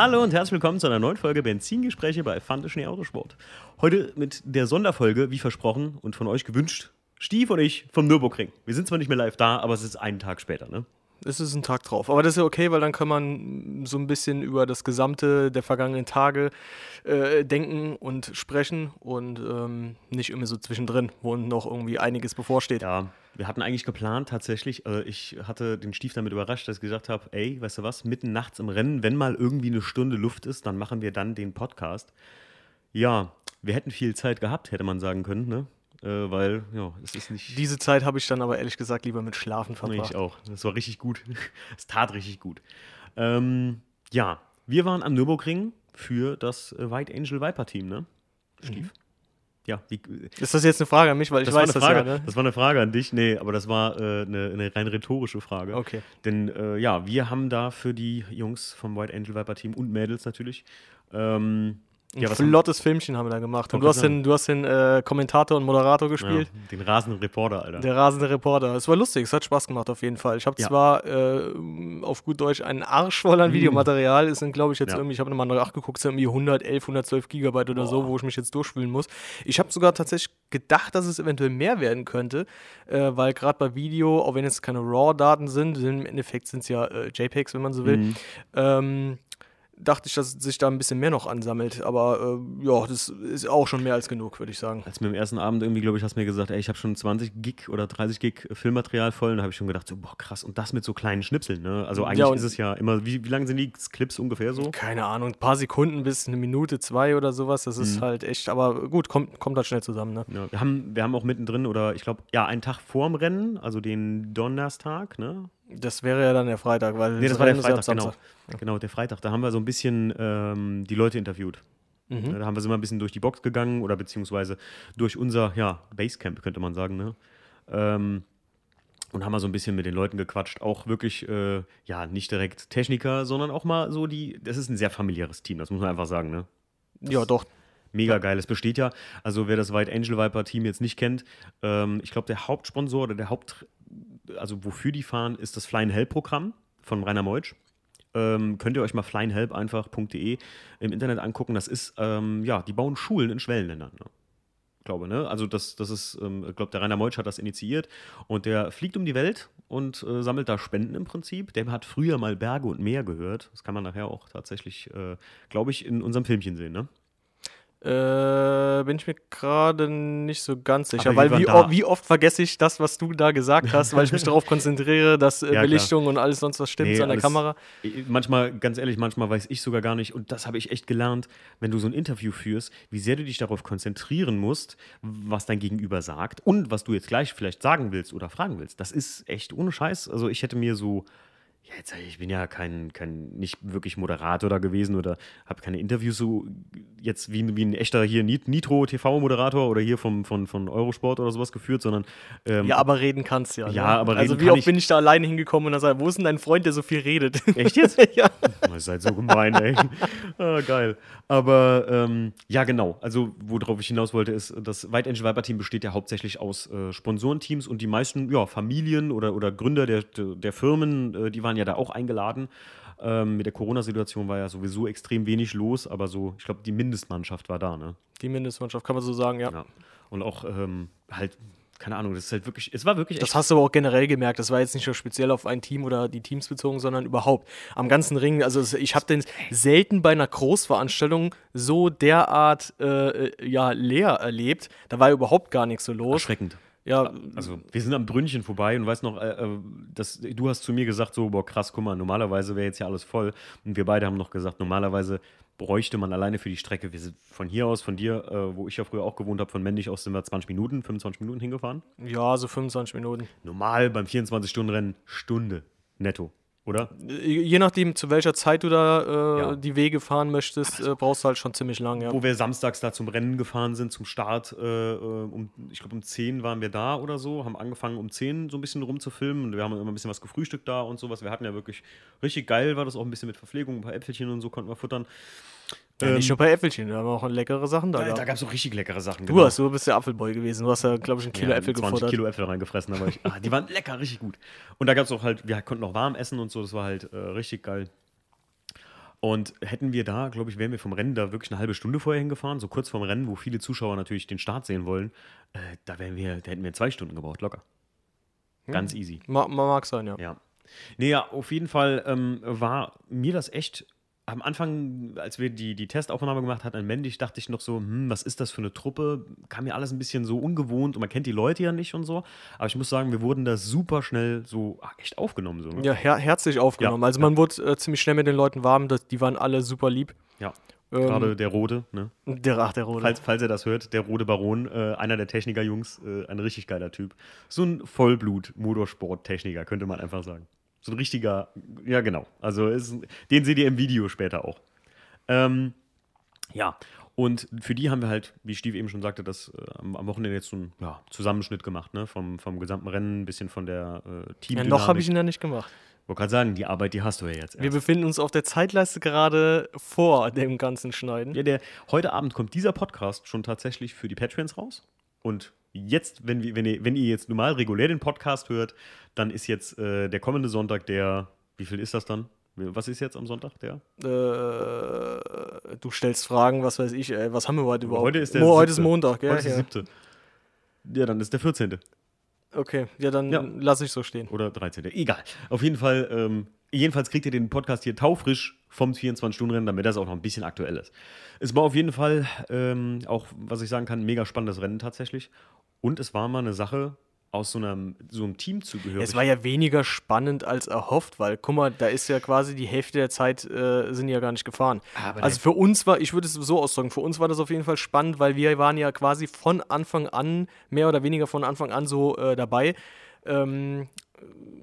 Hallo und herzlich willkommen zu einer neuen Folge Benzingespräche bei Fante Schnee Autosport. Heute mit der Sonderfolge, wie versprochen und von euch gewünscht, Stief und ich vom Nürburgring. Wir sind zwar nicht mehr live da, aber es ist einen Tag später, ne? Es ist ein Tag drauf. Aber das ist ja okay, weil dann kann man so ein bisschen über das Gesamte der vergangenen Tage äh, denken und sprechen und ähm, nicht immer so zwischendrin, wo noch irgendwie einiges bevorsteht. Ja, wir hatten eigentlich geplant tatsächlich, äh, ich hatte den Stief damit überrascht, dass ich gesagt habe, ey, weißt du was, mitten nachts im Rennen, wenn mal irgendwie eine Stunde Luft ist, dann machen wir dann den Podcast. Ja, wir hätten viel Zeit gehabt, hätte man sagen können, ne? Äh, weil, ja, es ist nicht. Diese Zeit habe ich dann aber ehrlich gesagt lieber mit Schlafen verbracht. Ich auch. Das war richtig gut. Es tat richtig gut. Ähm, ja, wir waren am Nürburgring für das äh, White Angel Viper Team, ne? Stief? Mhm. Ja, wie, ist das jetzt eine Frage an mich, weil ich das weiß das Frage, ja, ne? Das war eine Frage an dich, nee, aber das war äh, eine, eine, rein rhetorische Frage. Okay. Denn äh, ja, wir haben da für die Jungs vom White Angel Viper Team und Mädels natürlich ähm, ein ja, flottes Filmchen haben wir da gemacht. Und du hast den, du hast den äh, Kommentator und Moderator gespielt. Ja, den rasenden Reporter, Alter. Der rasende Reporter. Es war lustig, es hat Spaß gemacht auf jeden Fall. Ich habe ja. zwar äh, auf gut Deutsch einen Arsch voll an mhm. Videomaterial. Es sind, glaube ich, jetzt irgendwie, ich habe nochmal nachgeguckt, es sind irgendwie 111, 112 Gigabyte oder Boah. so, wo ich mich jetzt durchfühlen muss. Ich habe sogar tatsächlich gedacht, dass es eventuell mehr werden könnte, äh, weil gerade bei Video, auch wenn es keine RAW-Daten sind, im Endeffekt sind es ja äh, JPEGs, wenn man so will, mhm. ähm, dachte ich, dass sich da ein bisschen mehr noch ansammelt. Aber äh, ja, das ist auch schon mehr als genug, würde ich sagen. Als mir am ersten Abend irgendwie, glaube ich, hast du mir gesagt, ey, ich habe schon 20 Gig oder 30 Gig Filmmaterial voll. Und da habe ich schon gedacht, so, boah, krass. Und das mit so kleinen Schnipseln, ne? Also eigentlich ja, ist es ja immer, wie, wie lang sind die Clips ungefähr so? Keine Ahnung, ein paar Sekunden bis eine Minute, zwei oder sowas. Das ist mhm. halt echt, aber gut, kommt, kommt halt schnell zusammen, ne? Ja, wir, haben, wir haben auch mittendrin, oder ich glaube, ja, einen Tag vorm Rennen, also den Donnerstag, ne? Das wäre ja dann der Freitag, weil. Nee, das war der Freitag, genau. Genau, der Freitag. Da haben wir so ein bisschen ähm, die Leute interviewt. Mhm. Da haben wir so mal ein bisschen durch die Box gegangen oder beziehungsweise durch unser ja, Basecamp, könnte man sagen. Ne? Ähm, und haben mal so ein bisschen mit den Leuten gequatscht. Auch wirklich, äh, ja, nicht direkt Techniker, sondern auch mal so die. Das ist ein sehr familiäres Team, das muss man einfach sagen. Ne? ja, doch. Mega geil. Es besteht ja, also wer das White Angel Viper Team jetzt nicht kennt, ähm, ich glaube, der Hauptsponsor oder der Haupt, also wofür die fahren, ist das Flying Hell Programm von Rainer Meutsch. Ähm, könnt ihr euch mal flyinghelp einfach.de im Internet angucken. Das ist, ähm, ja, die bauen Schulen in Schwellenländern. Ne? Glaube, ne? Also das, das ist, ähm, ich glaube, der Rainer Meutsch hat das initiiert und der fliegt um die Welt und äh, sammelt da Spenden im Prinzip. Der hat früher mal Berge und Meer gehört. Das kann man nachher auch tatsächlich, äh, glaube ich, in unserem Filmchen sehen, ne? Äh, bin ich mir gerade nicht so ganz sicher, weil wie, wie, oft vergesse ich das, was du da gesagt hast, weil ich mich darauf konzentriere, dass äh, ja, Belichtung klar. und alles sonst was stimmt nee, an der Kamera. Manchmal, ganz ehrlich, manchmal weiß ich sogar gar nicht, und das habe ich echt gelernt, wenn du so ein Interview führst, wie sehr du dich darauf konzentrieren musst, was dein Gegenüber sagt und was du jetzt gleich vielleicht sagen willst oder fragen willst. Das ist echt ohne Scheiß. Also ich hätte mir so ja, jetzt, ich bin ja kein, kein nicht wirklich Moderator da gewesen oder habe keine Interviews so jetzt wie, wie ein echter hier Nitro TV-Moderator oder hier vom, von, von Eurosport oder sowas geführt, sondern ähm, Ja, aber reden kannst ja. Ja, ne? aber reden Also wie oft bin ich da alleine hingekommen und dann sage, wo ist denn dein Freund, der so viel redet? Echt jetzt? ja. Oh, ihr seid so gemein, ey. ah, geil. Aber ähm, ja, genau. Also worauf ich hinaus wollte, ist, das White Angel Viper Team besteht ja hauptsächlich aus äh, Sponsorenteams und die meisten ja, Familien oder, oder Gründer der, der Firmen, äh, die waren ja da auch eingeladen. Ähm, mit der Corona-Situation war ja sowieso extrem wenig los, aber so, ich glaube, die Mindestmannschaft war da, ne? Die Mindestmannschaft, kann man so sagen, ja. ja. Und auch ähm, halt keine Ahnung, das ist halt wirklich, es war wirklich. Das hast du aber auch generell gemerkt. Das war jetzt nicht nur speziell auf ein Team oder die Teams bezogen, sondern überhaupt am ganzen Ring. Also ich habe den selten bei einer Großveranstaltung so derart äh, äh, ja leer erlebt. Da war überhaupt gar nichts so los. Erschreckend. Ja, also wir sind am Brünnchen vorbei und weißt noch, äh, äh, das, du hast zu mir gesagt, so, boah, krass, guck mal, normalerweise wäre jetzt ja alles voll. Und wir beide haben noch gesagt, normalerweise bräuchte man alleine für die Strecke, wir sind von hier aus, von dir, äh, wo ich ja früher auch gewohnt habe, von Mendig aus sind wir 20 Minuten, 25 Minuten hingefahren. Ja, so 25 Minuten. Normal beim 24-Stunden-Rennen Stunde netto oder? Je nachdem, zu welcher Zeit du da äh, ja. die Wege fahren möchtest, also, äh, brauchst du halt schon ziemlich lang. Ja. Wo wir samstags da zum Rennen gefahren sind, zum Start, äh, äh um, ich glaube um 10 waren wir da oder so, haben angefangen um 10 so ein bisschen rumzufilmen und wir haben immer ein bisschen was gefrühstückt da und sowas. Wir hatten ja wirklich richtig geil, war das auch ein bisschen mit Verpflegung, ein paar Äpfelchen und so konnten wir futtern. Ja, nicht ähm, nur bei Äpfelchen, da haben wir auch leckere Sachen da. Da, da gab es auch richtig leckere Sachen. Du, genau. hast, du bist der Apfelboy gewesen. Du hast ja, glaube ich, ein Kilo ja, Äpfel 20 gefuttert. Kilo Äpfel reingefressen. Aber ich, ah, die waren lecker, richtig gut. Und da gab es auch halt, wir konnten auch warm essen und so, das war halt äh, richtig geil. Und hätten wir da, glaube ich, wären wir vom Rennen da wirklich eine halbe Stunde vorher hingefahren, so kurz vorm Rennen, wo viele Zuschauer natürlich den Start sehen wollen, äh, da, wären wir, da hätten wir zwei Stunden gebraucht, locker. Ganz hm. easy. Ma mag sein, ja. Ja. Nee, ja, auf jeden Fall ähm, war mir das echt am Anfang, als wir die, die Testaufnahme gemacht hatten an Mendig, dachte ich noch so, hm, was ist das für eine Truppe? Kam mir alles ein bisschen so ungewohnt und man kennt die Leute ja nicht und so. Aber ich muss sagen, wir wurden da super schnell so ach, echt aufgenommen. So, ne? Ja, her herzlich aufgenommen. Ja, also man ja. wurde äh, ziemlich schnell mit den Leuten warm, das, die waren alle super lieb. Ja. Ähm, Gerade der Rode, ne? Der, ach, der Rode. Falls, falls ihr das hört, der Rode Baron, äh, einer der Techniker-Jungs, äh, ein richtig geiler Typ. So ein Vollblut-Motorsport-Techniker, könnte man einfach sagen. So ein richtiger, ja genau. Also ist, den seht ihr im Video später auch. Ähm, ja, und für die haben wir halt, wie Steve eben schon sagte, das äh, am, Wochenende jetzt so einen ja, Zusammenschnitt gemacht, ne? Vom, vom gesamten Rennen, ein bisschen von der äh, Team. Ja, noch habe ich ihn ja nicht gemacht. Wollte gerade sagen, die Arbeit, die hast du ja jetzt. Erst. Wir befinden uns auf der Zeitleiste gerade vor dem ganzen Schneiden. Ja, der, heute Abend kommt dieser Podcast schon tatsächlich für die Patreons raus. Und jetzt, wenn, wir, wenn, ihr, wenn ihr jetzt normal regulär den Podcast hört, dann ist jetzt äh, der kommende Sonntag der, wie viel ist das dann? Was ist jetzt am Sonntag, der? Äh, du stellst Fragen, was weiß ich, ey, was haben wir heute überhaupt? Heute ist der Mo heute ist Montag, gell? Heute ist der siebte. Ja, dann ist der 14. Okay, ja, dann ja. lasse ich so stehen. Oder 13. Egal. Auf jeden Fall, ähm, jedenfalls kriegt ihr den Podcast hier taufrisch vom 24-Stunden-Rennen, damit das auch noch ein bisschen aktuell ist. Es war auf jeden Fall ähm, auch, was ich sagen kann, ein mega spannendes Rennen tatsächlich. Und es war mal eine Sache, aus so einem, so einem Team zugehörig. Es war ja weniger spannend als erhofft, weil, guck mal, da ist ja quasi die Hälfte der Zeit äh, sind ja gar nicht gefahren. Aber also für uns war, ich würde es so ausdrücken, für uns war das auf jeden Fall spannend, weil wir waren ja quasi von Anfang an, mehr oder weniger von Anfang an so äh, dabei. Ähm,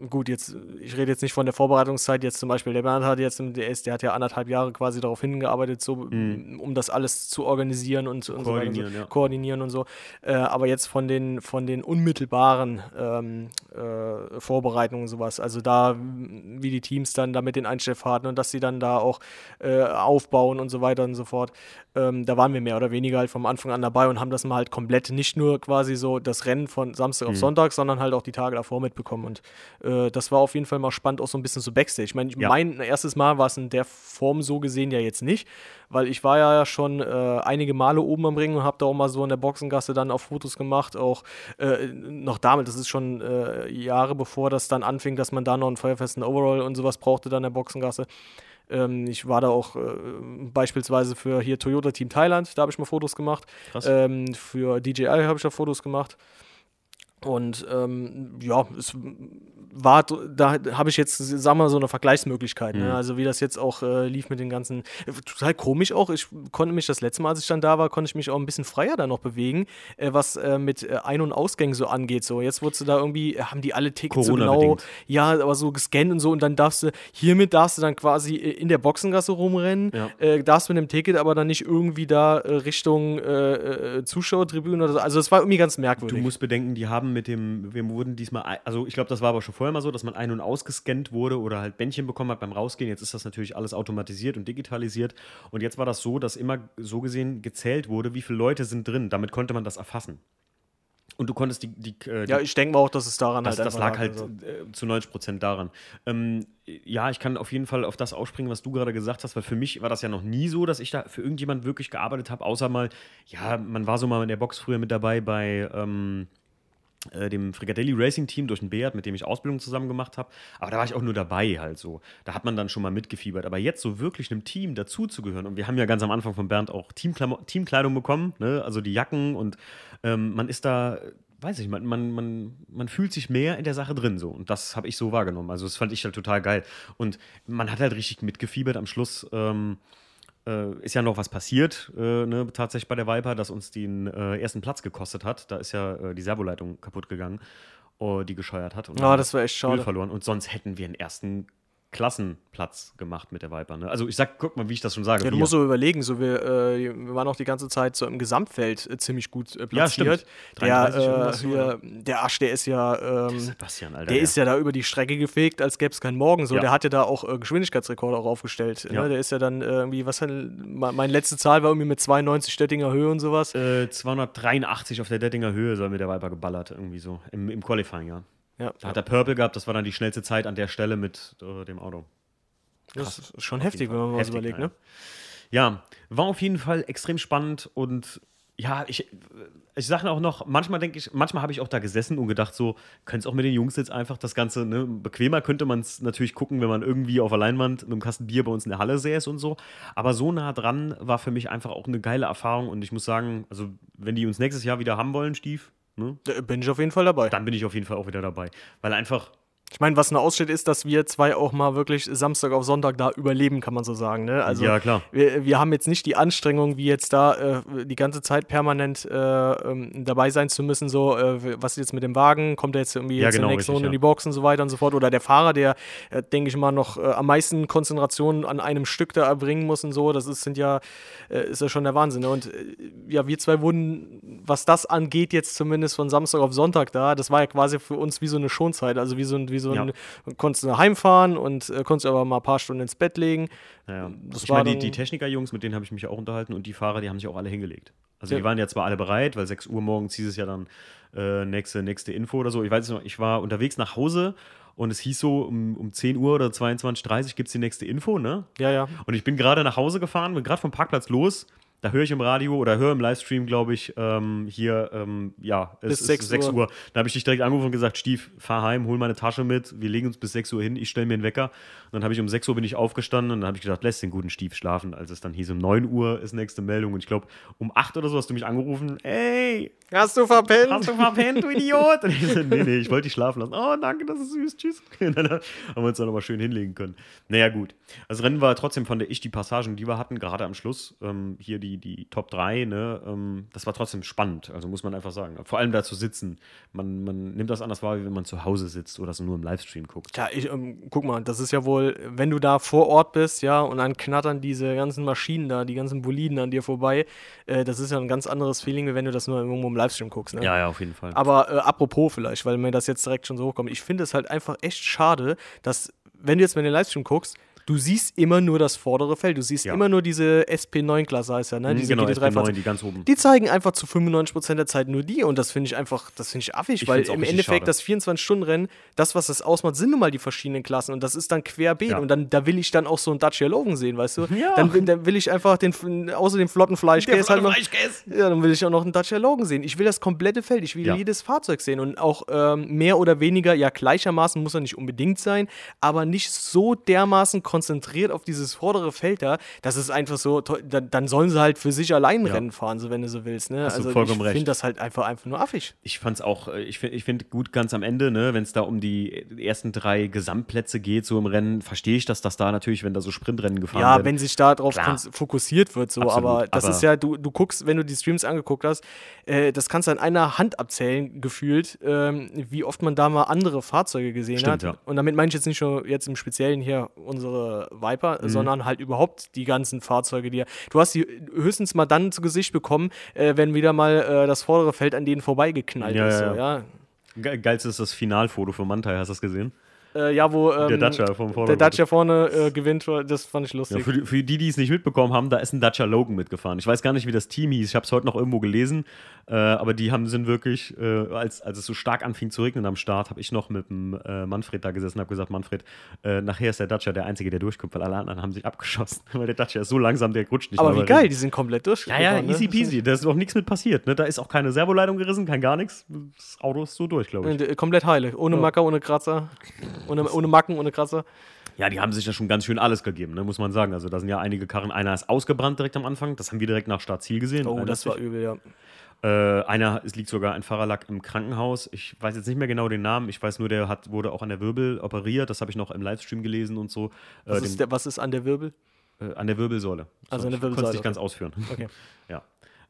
gut, jetzt, ich rede jetzt nicht von der Vorbereitungszeit, jetzt zum Beispiel, der Bernd hat jetzt, der, ist, der hat ja anderthalb Jahre quasi darauf hingearbeitet, so, mhm. um das alles zu organisieren und, und koordinieren, so ja. koordinieren und so. Äh, aber jetzt von den, von den unmittelbaren ähm, äh, Vorbereitungen und sowas, also da, wie die Teams dann da mit den Einstellfahrten und dass sie dann da auch äh, aufbauen und so weiter und so fort, ähm, da waren wir mehr oder weniger halt vom Anfang an dabei und haben das mal halt komplett nicht nur quasi so das Rennen von Samstag mhm. auf Sonntag, sondern halt auch die Tage davor mitbekommen und äh, das war auf jeden Fall mal spannend, auch so ein bisschen so Backstage. Ich meine, ja. mein erstes Mal war es in der Form so gesehen ja jetzt nicht, weil ich war ja schon äh, einige Male oben am Ring und habe da auch mal so in der Boxengasse dann auch Fotos gemacht, auch äh, noch damit, das ist schon äh, Jahre bevor das dann anfing, dass man da noch einen feuerfesten Overall und sowas brauchte dann in der Boxengasse. Ähm, ich war da auch äh, beispielsweise für hier Toyota Team Thailand, da habe ich mal Fotos gemacht. Ähm, für DJI habe ich da Fotos gemacht. Und ähm, ja, es war, da habe ich jetzt, sagen wir mal, so eine Vergleichsmöglichkeit. Ne? Mhm. Also wie das jetzt auch äh, lief mit den ganzen, total komisch auch. Ich konnte mich das letzte Mal, als ich dann da war, konnte ich mich auch ein bisschen freier da noch bewegen, äh, was äh, mit äh, Ein- und Ausgängen so angeht. So jetzt wurdest du da irgendwie, äh, haben die alle Tickets so genau, ja, aber so gescannt und so und dann darfst du, hiermit darfst du dann quasi äh, in der Boxengasse rumrennen, ja. darfst mit dem Ticket aber dann nicht irgendwie da Richtung Zuschauertribüne oder so. Also das war irgendwie ganz merkwürdig. Du musst bedenken, die haben mit dem, wir wurden diesmal, also ich glaube, das war aber schon vorher mal so, dass man ein- und ausgescannt wurde oder halt Bändchen bekommen hat beim Rausgehen. Jetzt ist das natürlich alles automatisiert und digitalisiert. Und jetzt war das so, dass immer so gesehen gezählt wurde, wie viele Leute sind drin. Damit konnte man das erfassen. Und du konntest die. die, äh, die ja, ich denke mal auch, dass es daran das, halt Das lag halt also. äh, zu 90 Prozent daran. Ähm, ja, ich kann auf jeden Fall auf das ausspringen, was du gerade gesagt hast, weil für mich war das ja noch nie so, dass ich da für irgendjemand wirklich gearbeitet habe, außer mal, ja, man war so mal in der Box früher mit dabei bei. Ähm, äh, dem Frigadelli Racing Team durch den Beat, mit dem ich Ausbildung zusammen gemacht habe. Aber da war ich auch nur dabei halt so. Da hat man dann schon mal mitgefiebert. Aber jetzt so wirklich einem Team dazuzugehören. Und wir haben ja ganz am Anfang von Bernd auch Teamkleidung bekommen, ne? also die Jacken und ähm, man ist da, weiß ich, man, man, man, man fühlt sich mehr in der Sache drin so. Und das habe ich so wahrgenommen. Also das fand ich halt total geil. Und man hat halt richtig mitgefiebert am Schluss. Ähm, äh, ist ja noch was passiert, äh, ne, tatsächlich bei der Viper, das uns den äh, ersten Platz gekostet hat. Da ist ja äh, die Servoleitung kaputt gegangen, oh, die gescheuert hat. Und oh, das war echt schade. verloren. Und sonst hätten wir einen ersten Klassenplatz gemacht mit der Viper. Ne? Also ich sag, guck mal, wie ich das schon sage. Ja, du musst so überlegen, so wir, äh, wir waren auch die ganze Zeit so im Gesamtfeld äh, ziemlich gut äh, platziert. Ja, der, äh, der Asch, der ist ja, ähm, Sebastian, Alter, der ja. ist ja da über die Strecke gefegt, als gäbe es keinen Morgen. So, ja. der hat ja da auch äh, Geschwindigkeitsrekorde auch aufgestellt. Ne? Der ist ja dann irgendwie, was meine letzte Zahl war irgendwie mit 92 Stettinger Höhe und sowas. 283 äh, auf der Dettinger Höhe soll mit der Viper geballert, irgendwie so im, im Qualifying, ja. Ja, da hat er Purple gehabt, das war dann die schnellste Zeit an der Stelle mit äh, dem Auto. Das ist schon heftig, wenn man mal was überlegt, ne? Ja, war auf jeden Fall extrem spannend und ja, ich, ich sage auch noch, manchmal denke ich, manchmal habe ich auch da gesessen und gedacht, so, könnte es auch mit den Jungs jetzt einfach das Ganze, ne, bequemer könnte man es natürlich gucken, wenn man irgendwie auf der Leinwand mit einem Kasten Bier bei uns in der Halle säß und so. Aber so nah dran war für mich einfach auch eine geile Erfahrung und ich muss sagen, also, wenn die uns nächstes Jahr wieder haben wollen, Stief, ne, bin ich auf jeden Fall dabei. Dann bin ich auf jeden Fall auch wieder dabei. Weil einfach, ich meine, was eine aussteht, ist, dass wir zwei auch mal wirklich Samstag auf Sonntag da überleben, kann man so sagen. Ne? Also, ja, klar. Wir, wir haben jetzt nicht die Anstrengung, wie jetzt da äh, die ganze Zeit permanent äh, ähm, dabei sein zu müssen. So, äh, was ist jetzt mit dem Wagen? Kommt er jetzt irgendwie ja, jetzt genau, in der nächsten richtig, Runde ja. in die Box und so weiter und so fort? Oder der Fahrer, der, äh, denke ich mal, noch äh, am meisten Konzentration an einem Stück da erbringen muss und so. Das ist, sind ja, äh, ist ja schon der Wahnsinn. Ne? Und ja, wir zwei wurden, was das angeht, jetzt zumindest von Samstag auf Sonntag da, das war ja quasi für uns wie so eine Schonzeit. Also wie so ein, wie so ein konntest du heimfahren und äh, konntest aber mal ein paar Stunden ins Bett legen. Ja, Das ich meine, die, die Techniker-Jungs, mit denen habe ich mich auch unterhalten und die Fahrer, die haben sich auch alle hingelegt. Also Ja. die waren ja zwar alle bereit, weil 6 Uhr morgens hieß es ja dann äh, nächste, nächste Info oder so. Ich weiß noch, ich war unterwegs nach Hause und es hieß so, um, um 10 Uhr oder 22.30 Uhr gibt es die nächste Info, ne? Ja, ja. Und ich bin gerade nach Hause gefahren, bin gerade vom Parkplatz los. Da höre ich im Radio oder höre im Livestream, glaube ich, ähm, hier, ähm, ja, es Bis ist 6 6 Uhr. Uhr. Da habe ich dich direkt angerufen und gesagt, Stief, fahr heim, hol meine Tasche mit, wir legen uns bis 6 Uhr hin, ich stelle mir einen Wecker. Und dann habe ich um 6 Uhr bin ich aufgestanden und dann habe ich gedacht, lässt den guten Stief schlafen. Als es dann hieß, um 9 Uhr ist nächste Meldung und ich glaube, um 8 oder so hast du mich angerufen, ey, Hast du verpennt? Hast du verpennt, du Idiot? Und ich so, nee, nee, ich wollte dich schlafen lassen. Oh, danke, das ist süß, tschüss. Und dann haben wir uns dann aber schön hinlegen können. Naja, gut. Das Rennen war trotzdem, fand ich, die Passagen, die wir hatten, gerade am Schluss, ähm, hier die, die Top 3, ne, ähm, das war trotzdem spannend, also muss man einfach sagen. Vor allem da zu sitzen. Man, man nimmt das anders wahr, wie wenn man zu Hause sitzt oder so nur im Livestream guckt. Ja, ich, ähm, guck mal, das ist ja wohl, wenn du da vor Ort bist, ja, und dann knattern diese ganzen Maschinen da, die ganzen Boliden an dir vorbei, äh, das ist ja ein ganz anderes Feeling, wie wenn du das nur irgendwo im Livestream guckst, ne? Ja, ja, auf jeden Fall. Aber äh, apropos vielleicht, weil mir das jetzt direkt schon so hochkommt, ich finde es halt einfach echt schade, dass, wenn du jetzt mal in den Livestream guckst, du siehst immer nur das vordere Feld. Du siehst Ja. immer nur diese SP9-Klasse, heißt ja, ne? Mhm, Diese genau, GT3 SP9, die ganz oben. Die zeigen einfach zu 95% der Zeit nur die und das finde ich einfach, das finde ich affig, Ich weil im Endeffekt schade. das 24-Stunden-Rennen, das, was das ausmacht, sind nun mal die verschiedenen Klassen und das ist dann querbeet Ja. und dann, da will ich dann auch so einen Dacia Logan sehen, weißt du? Ja. Dann, will- dann will ich einfach den, außer dem flotten Fleischkäse halt noch, Fleischkäse. ja, dann will ich auch noch einen Dacia Logan sehen. Ich will das komplette Feld, ich will Ja. jedes Fahrzeug sehen und auch ähm, mehr oder weniger, ja gleichermaßen muss er nicht unbedingt sein, aber nicht so dermaßen konzentriert auf dieses vordere Feld da, dass es einfach so, dann, dann sollen sie halt für sich allein Ja. Rennen fahren, so wenn du so willst. Ne? Hast du also vollkommen ich finde das halt einfach, einfach nur affig. Ich fand's auch, äh, ich finde ich find gut ganz am Ende, ne, wenn es da um die ersten drei Gesamtplätze geht, so im Rennen, verstehe ich, dass das da natürlich, wenn da so Sprintrennen gefahren Ja, werden. wenn sich da drauf fokussiert wird, so, Absolut, aber das aber- ist ja, du, du guckst, wenn du die Streams angeguckt hast, äh, das kannst du an einer Hand abzählen, gefühlt, ähm, wie oft man da mal andere Fahrzeuge gesehen Stimmt, hat. ja. Und damit meine ich jetzt nicht nur jetzt im Speziellen hier unsere Viper, Mhm. sondern halt überhaupt die ganzen Fahrzeuge, die du hast die höchstens mal dann zu Gesicht bekommen, äh, wenn wieder mal äh, das vordere Feld an denen vorbeigeknallt Ja, ist. ja, So, ja. Ge geilste ist das Finalfoto von Mantai, hast du das gesehen? Äh, ja, wo ähm, Der Dacia vom der. Dacia vorne äh, gewinnt, das fand ich Ja, lustig. für, die, für die, die es nicht mitbekommen haben, da ist ein Dacia Logan mitgefahren. Ich weiß gar nicht, wie das Team hieß. Ich habe es heute noch irgendwo gelesen. Äh, aber die haben sind wirklich, äh, als, als es so stark anfing zu regnen am Start, habe ich noch mit dem äh, Manfred da gesessen und habe gesagt, Manfred, äh, nachher ist der Dacia der Einzige, der durchkommt, weil alle anderen haben sich abgeschossen. weil der Dacia ist so langsam, der rutscht nicht aber wie geil, Regen. die sind komplett durch. Ja, ja, easy peasy. Da ist auch nichts mit passiert. Ne? Da ist auch keine Servoleitung gerissen, kein gar nichts. Das Auto ist so durch, glaube ich. Komplett heilig. Ohne Ja. Macker, ohne Kratzer. Ohne, ohne Macken, ohne Kratzer. Ja, die haben sich ja schon ganz schön alles gegeben, ne? muss man sagen. Also da sind ja einige Karren. Einer ist ausgebrannt direkt am Anfang. Das haben wir direkt nach Startziel gesehen. Oh, das war übel, ja. Äh, einer, es liegt sogar ein Fahrerlack im Krankenhaus. Ich weiß jetzt nicht mehr genau den Namen. Ich weiß nur, der hat, wurde auch an der Wirbel operiert. Das habe ich noch im Livestream gelesen und so. Äh, Was, ist, der, was ist an der Wirbel? äh, an der Wirbelsäule. Also an der Ich konnte es Wirbelsäule, nicht ganz okay. ausführen. Okay. ja.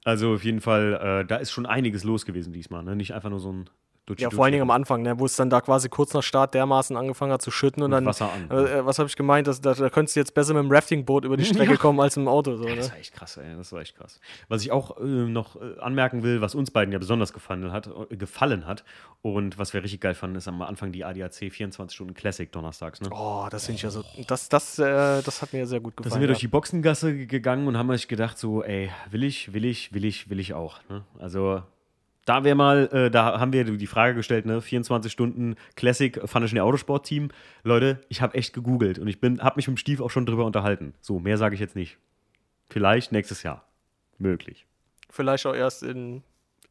Also auf jeden Fall, äh, da ist schon einiges los gewesen diesmal. Ne? Nicht einfach nur so ein Dutschi Ja, vor allen Dingen am Anfang, ne, wo es dann da quasi kurz nach Start dermaßen angefangen hat zu schütten und, Und dann. Wasser an. Äh, was habe ich gemeint? Dass, da, da könntest du jetzt besser mit dem Raftingboot über die Strecke kommen als mit dem Auto. So, ne? Das war echt krass, ey. Das war echt krass. Was ich auch äh, noch äh, anmerken will, was uns beiden ja besonders gefallen hat, äh, gefallen hat und was wir richtig geil fanden, ist am Anfang die ADAC 24 Stunden Classic donnerstags. Ne? Oh, das finde ich ja so. Das, das, äh, das hat mir sehr gut Da gefallen. sind wir durch ja. die Boxengasse ge- gegangen und haben euch gedacht, so, ey, will ich, will ich, will ich, will ich auch. Ne? Also, Da wäre mal, äh, da haben wir die Frage gestellt, ne, 24 Stunden Classic ein Autosport-Team. Leute, ich habe echt gegoogelt und ich bin, habe mich mit dem Stief auch schon drüber unterhalten. So, mehr sage ich jetzt nicht. Vielleicht nächstes Jahr. Möglich. Vielleicht auch erst in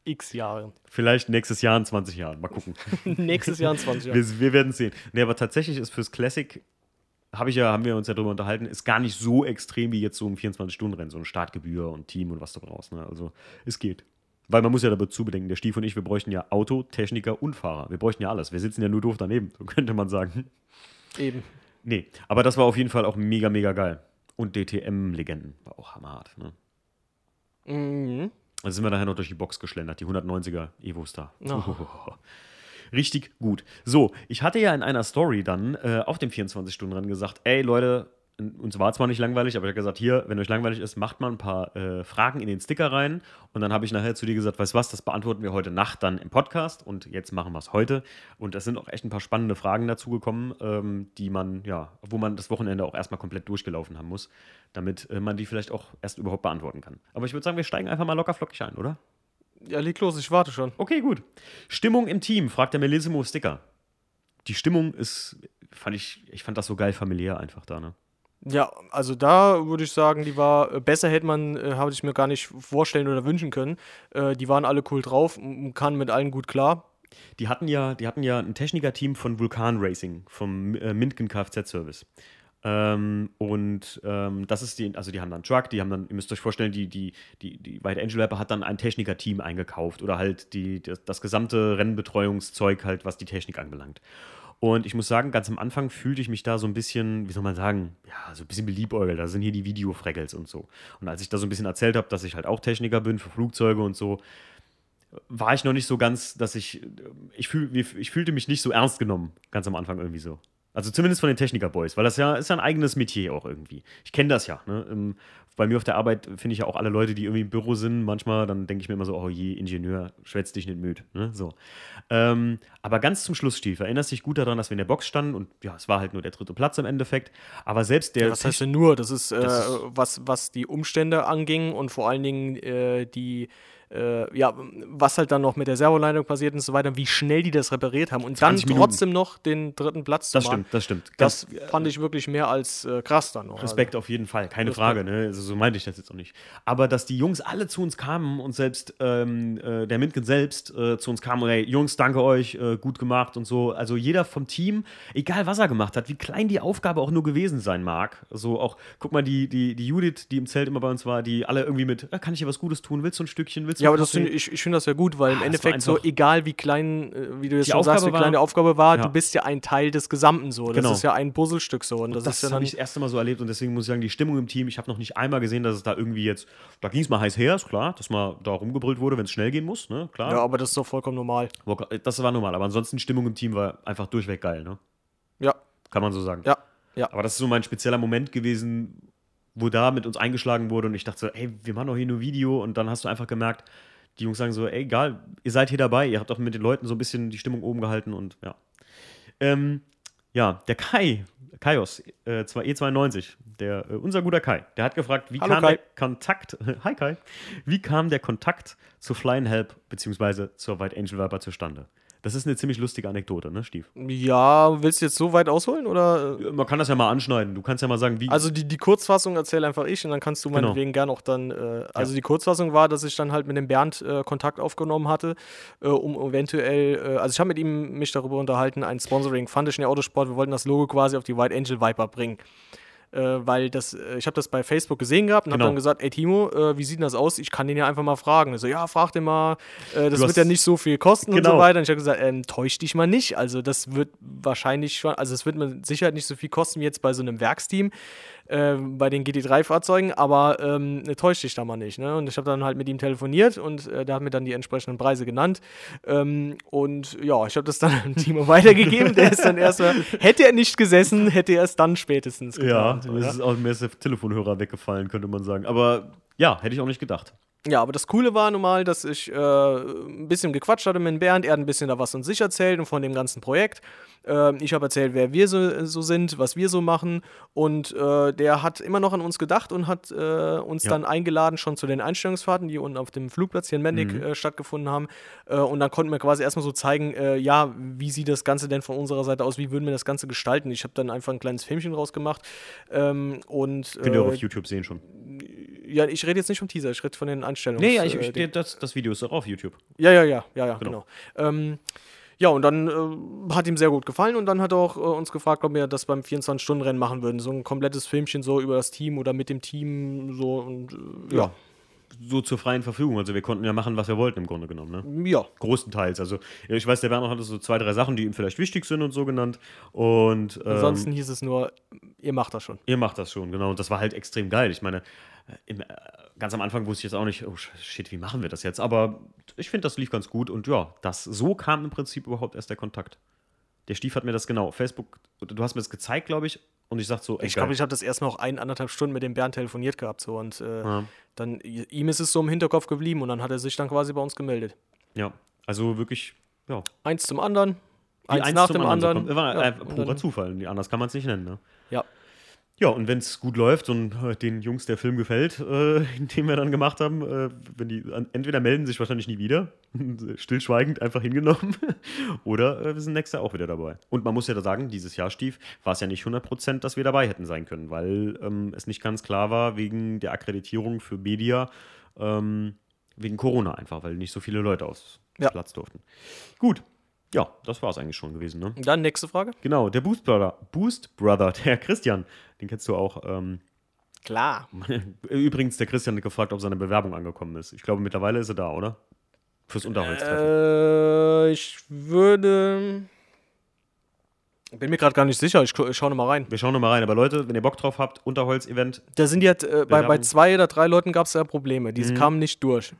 x Jahren. Vielleicht nächstes Jahr in 20 Jahren. Mal gucken. nächstes Jahr in 20 Jahren. Wir, wir werden sehen. Nee, aber tatsächlich ist fürs Classic habe ich ja, haben wir uns ja drüber unterhalten, ist gar nicht so extrem wie jetzt so ein 24-Stunden-Rennen, so eine Startgebühr und Team und was du brauchst. Ne? Also es geht. Weil man muss ja dazu bedenken, der Stief und ich, wir bräuchten ja Auto, Techniker und Fahrer. Wir bräuchten ja alles. Wir sitzen ja nur doof daneben, so könnte man sagen. Eben. Nee, aber das war auf jeden Fall auch mega, mega geil. Und DTM-Legenden war auch hammerhart. Ne? Mhm. Also sind wir daher noch durch die Box geschlendert, die 190er Evo-Star. Oh. Richtig gut. So, ich hatte ja in einer Story dann äh, auf dem 24-Stunden-Rennen gesagt, ey Leute, uns war zwar nicht langweilig, aber ich habe gesagt, hier, wenn euch langweilig ist, macht mal ein paar äh, Fragen in den Sticker rein. Und dann habe ich nachher zu dir gesagt, weißt was, das beantworten wir heute Nacht dann im Podcast. Und jetzt machen wir es heute. Und es sind auch echt ein paar spannende Fragen dazu gekommen, ähm, die man, ja, wo man das Wochenende auch erstmal komplett durchgelaufen haben muss, damit äh, man die vielleicht auch erst überhaupt beantworten kann. Aber ich würde sagen, wir steigen einfach mal locker flockig ein, oder? Ja, leg los, ich warte schon. Okay, gut. Stimmung im Team, fragt der Melissimo Sticker. Die Stimmung ist, fand ich, ich fand das so geil familiär einfach da, ne? Ja, also da würde ich sagen, die war äh, besser hätte man, äh, habe ich mir gar nicht vorstellen oder wünschen können. Äh, die waren alle cool drauf, kann mit allen gut klar. Die hatten ja, die hatten ja ein Technikerteam von Vulkan Racing, vom äh, Mintgen Kfz Service. Ähm, und ähm, das ist die, also die haben dann Truck, die haben dann, ihr müsst euch vorstellen, die, die, die, die White Angel Rapper hat dann ein Techniker-Team eingekauft oder halt die, das, das gesamte Rennbetreuungszeug halt, was die Technik anbelangt. Und ich muss sagen, ganz am Anfang fühlte ich mich da so ein bisschen, wie soll man sagen, ja, so ein bisschen beliebäugelt. Da sind hier die Videofreckels und so. Und als ich da so ein bisschen erzählt habe, dass ich halt auch Techniker bin für Flugzeuge und so, war ich noch nicht so ganz, dass ich, ich, fühl, ich fühlte mich nicht so ernst genommen, ganz am Anfang irgendwie so. Also zumindest von den Techniker-Boys, weil das ja ist ja ein eigenes Metier auch irgendwie. Ich kenne das ja. Ne? bei mir auf der Arbeit finde ich ja auch alle Leute, die irgendwie im Büro sind, manchmal, dann denke ich mir immer so, oh je, Ingenieur, schwätz dich nicht müde. Ne? So. Ähm, aber ganz zum Schluss, Stief, erinnerst dich gut daran, dass wir in der Box standen und ja, es war halt nur der dritte Platz im Endeffekt. Aber selbst der. Ja, was heißt denn nur? Das ist, äh, das ist was, was die Umstände anging und vor allen Dingen äh, die äh, ja, was halt dann noch mit der Servoleitung passiert und so weiter, wie schnell die das repariert haben und dann trotzdem noch den dritten Platz zu das machen. Das stimmt, das stimmt. Das fand ich wirklich mehr als äh, krass dann noch. Respekt also. auf jeden Fall, keine Respekt. Frage, ne? also, so meinte ich das jetzt auch nicht. Aber dass die Jungs alle zu uns kamen und selbst ähm, äh, der Mintgen selbst äh, zu uns kam und hey, Jungs, danke euch, äh, gut gemacht und so. Also jeder vom Team, egal was er gemacht hat, wie klein die Aufgabe auch nur gewesen sein mag. So auch, guck mal, die, die, die Judith, die im Zelt immer bei uns war, die alle irgendwie mit, äh, kann ich dir was Gutes tun, willst du ein Stückchen, willst du Ja, aber das find, ich, ich finde das ja gut, weil ah, im Endeffekt so, egal wie klein, äh, wie du jetzt schon Aufgabe sagst, wie klein die Aufgabe war, ja. du bist ja ein Teil des Gesamten so. Das genau. ist ja ein Puzzlestück so. Und das, das ja habe ich das erste Mal so erlebt und deswegen muss ich sagen, die Stimmung im Team, ich habe noch nicht einmal gesehen, dass es da irgendwie jetzt, da ging es mal heiß her, ist klar, dass mal da rumgebrüllt wurde, wenn es schnell gehen muss, ne, klar. Ja, aber das ist doch vollkommen normal. Das war normal, aber ansonsten die Stimmung im Team war einfach durchweg geil, ne? Ja. Kann man so sagen. Ja. Ja. Aber das ist so mein spezieller Moment gewesen, wo da mit uns eingeschlagen wurde und ich dachte so, ey, wir machen doch hier nur Video und dann hast du einfach gemerkt, die Jungs sagen so, ey, egal, ihr seid hier dabei, ihr habt auch mit den Leuten so ein bisschen die Stimmung oben gehalten und ja. Ähm, ja, der Kai, Kaios, äh, E92, der, äh, unser guter Kai, der hat gefragt, wie Hallo kam Kai. der Kontakt, hi Kai, wie kam der Kontakt zu Flying Help bzw. zur White Angel Viper zustande? Das ist eine ziemlich lustige Anekdote, ne, Stief? Ja, willst du jetzt so weit ausholen oder? Man kann das ja mal anschneiden. Du kannst ja mal sagen, wie. Also die, die Kurzfassung erzähle einfach ich und dann kannst du genau. meinetwegen gern auch dann. Äh, also ja. die Kurzfassung war, dass ich dann halt mit dem Bernd äh, Kontakt aufgenommen hatte, äh, um eventuell, äh, also ich habe mit ihm mich darüber unterhalten, ein Sponsoring fand ich in der Autosport. Wir wollten das Logo quasi auf die White Angel Viper bringen äh, weil das, äh, ich habe das bei Facebook gesehen gehabt und genau. habe dann gesagt, ey Timo, äh, wie sieht denn das aus? Ich kann den ja einfach mal fragen. Er so, ja, frag den mal, äh, das wird ja nicht so viel kosten genau. und so genau. weiter. Und ich habe gesagt, ähm, täusch dich mal nicht. Also das wird wahrscheinlich schon, also es wird mit Sicherheit nicht so viel kosten wie jetzt bei so einem Werksteam äh, bei den GT3-Fahrzeugen, aber ähm, täuscht dich da mal nicht. Ne? Und ich habe dann halt mit ihm telefoniert und äh, der hat mir dann die entsprechenden Preise genannt. Ähm, und ja, ich habe das dann an Timo weitergegeben. Der ist dann erst mal, hätte er nicht gesessen, hätte er es dann spätestens getan. Ja, das ist auch mir ist der Telefonhörer weggefallen, könnte man sagen. Aber ja, hätte ich auch nicht gedacht. Ja, aber das Coole war nun mal, dass ich äh, ein bisschen gequatscht hatte mit Bernd. Er hat ein bisschen da was von sich erzählt und von dem ganzen Projekt. Äh, ich habe erzählt, wer wir so, so, sind, was wir so machen. Und äh, der hat immer noch an uns gedacht und hat äh, uns ja. dann eingeladen schon zu den Einstellungsfahrten, die unten auf dem Flugplatz hier in Mendig mhm. Äh, stattgefunden haben. Äh, und dann konnten wir quasi erstmal so zeigen, ja, wie sieht das Ganze denn von unserer Seite aus, wie würden wir das Ganze gestalten. Ich habe dann einfach ein kleines Filmchen rausgemacht. Ähm, und, Könnt ihr auch auf YouTube sehen schon ja, ich rede jetzt nicht vom Teaser, ich rede von den Einstellungen. Nee, ja, ich, ich, das, das Video ist auch auf YouTube. Ja, ja, ja, ja, ja, genau. genau. Ähm, ja, und dann äh, hat ihm sehr gut gefallen und dann hat er auch äh, uns gefragt, ob wir das beim 24-Stunden-Rennen machen würden. So ein komplettes Filmchen so über das Team oder mit dem Team so und äh, ja. ja. So zur freien Verfügung. Also wir konnten ja machen, was wir wollten im Grunde genommen. Ne? Ja. Großenteils. Also ich weiß, der Werner hatte so zwei, drei Sachen, die ihm vielleicht wichtig sind und so genannt. Und ähm, ansonsten hieß es nur, ihr macht das schon. Ihr macht das schon, genau. Und das war halt extrem geil. Ich meine, im, ganz am Anfang wusste ich jetzt auch nicht, oh shit, wie machen wir das jetzt? Aber ich finde, das lief ganz gut und ja, das, so kam im Prinzip überhaupt erst der Kontakt. Der Stief hat mir das genau, Facebook, du hast mir das gezeigt, glaube ich, und ich sagte so, ey, Ich glaube, ich habe das erst noch ein, anderthalb Stunden mit dem Bernd telefoniert gehabt so und äh, ja. dann, ihm ist es so im Hinterkopf geblieben und dann hat er sich dann quasi bei uns gemeldet. Ja, also wirklich, ja. Eins zum anderen, eins, eins nach dem anderen. So war ja, purer Zufall, anders kann man es nicht nennen, ne? Ja. Ja, und wenn es gut läuft und äh, den Jungs der Film gefällt, äh, den wir dann gemacht haben, äh, wenn die entweder melden sich wahrscheinlich nie wieder, stillschweigend einfach hingenommen, oder äh, wir sind nächstes Jahr auch wieder dabei. Und man muss ja da sagen, dieses Jahr, Stief, war es ja nicht 100%, dass wir dabei hätten sein können, weil ähm, es nicht ganz klar war wegen der Akkreditierung für Media, ähm, wegen Corona einfach, weil nicht so viele Leute aufs ja. Platz durften. Gut, ja, das war es eigentlich schon gewesen. Ne? Dann nächste Frage. Genau, der Boost Brother, Boost Brother, der Christian, den kennst du auch. Ähm, Klar. Übrigens, der Christian hat gefragt, ob seine Bewerbung angekommen ist. Ich glaube, mittlerweile ist er da, oder? Fürs Unterholztreffen. Äh, ich würde. Bin mir gerade gar nicht sicher. Ich, ich schaue nochmal rein. Wir schauen nochmal rein. Aber Leute, wenn ihr Bock drauf habt, Unterholz-Event. Da sind jetzt, äh, bei, bei zwei oder drei Leuten gab es ja Probleme. Die mhm. kamen nicht durch.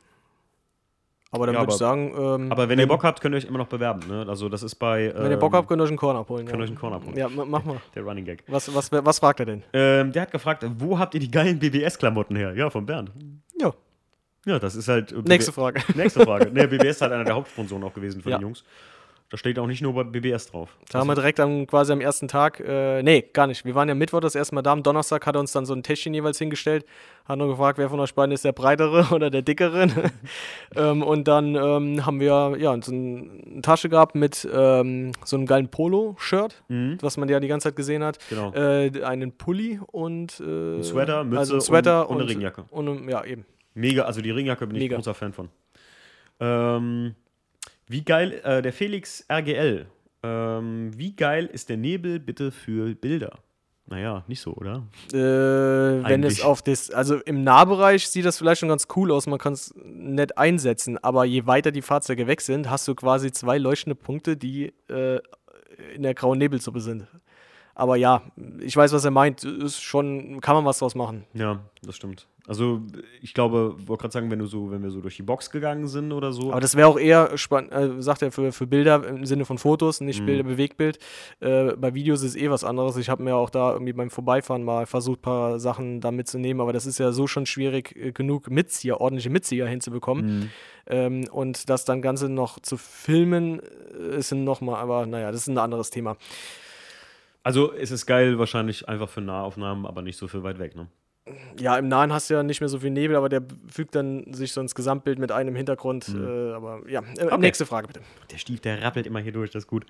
Aber dann ja, würde ich sagen. Ähm, aber wenn, wenn, ihr Bock habt, könnt ihr euch immer noch bewerben. Ne? Also, das ist bei. Ähm, wenn ihr Bock habt, könnt ihr euch einen Korn abholen. Könnt ihr euch einen Korn abholen. Ja, mach mal. Der Running Gag. Was, was, was fragt er denn? Ähm, der hat gefragt, wo habt ihr die geilen BBS-Klamotten her? Ja, von Bernd. Ja. Ja, das ist halt. Nächste Frage. Nächste Frage. ne, BBS ist halt einer der Hauptsponsoren auch gewesen für ja. die Jungs. Da steht auch nicht nur bei BBS drauf. Da haben wir direkt am, quasi am ersten Tag, äh, nee, gar nicht. Wir waren ja Mittwoch das erste Mal da. Am Donnerstag hat er uns dann so ein Täschchen jeweils hingestellt. Hat nur gefragt, wer von euch beiden ist der breitere oder der dickere. ähm, und dann ähm, haben wir ja so eine Tasche gehabt mit ähm, so einem geilen Polo-Shirt, mhm. was man ja die ganze Zeit gesehen hat. Genau. Äh, einen Pulli und äh, ein Sweater, Mütze also ein Sweater und, und, eine Ringjacke. Und, ja, eben. Mega, also die Ringjacke bin Mega. ich großer Fan von. Ähm, wie geil, äh, der Felix RGL ähm, wie geil ist der Nebel bitte für Bilder? Naja, nicht so, oder? Äh, wenn es auf das, also im Nahbereich sieht das vielleicht schon ganz cool aus, man kann es nett einsetzen, aber je weiter die Fahrzeuge weg sind, hast du quasi zwei leuchtende Punkte, die äh, in der grauen Nebelsuppe sind. Aber ja, ich weiß, was er meint. Ist schon, kann man was draus machen. Ja, das stimmt. Also ich glaube, wollte gerade sagen, wenn du so, wenn wir so durch die Box gegangen sind oder so. Aber das wäre auch eher spannend, äh, sagt er, für, für Bilder im Sinne von Fotos, nicht mhm. Bilder, Bewegtbild. Äh, bei Videos ist eh was anderes. Ich habe mir auch da irgendwie beim Vorbeifahren mal versucht, ein paar Sachen da mitzunehmen, aber das ist ja so schon schwierig äh, genug, Mitzieher, ordentliche Mitzieher hinzubekommen. Mhm. Ähm, und das dann Ganze noch zu filmen, äh, ist nochmal, aber naja, das ist ein anderes Thema. Also es ist geil wahrscheinlich einfach für Nahaufnahmen, aber nicht so viel weit weg, ne? Ja, im Nahen hast du ja nicht mehr so viel Nebel, aber der fügt dann sich so ins Gesamtbild mit einem Hintergrund. Mhm. Äh, aber ja, äh, okay. nächste Frage bitte. Der Stief, der rappelt immer hier durch, das ist gut.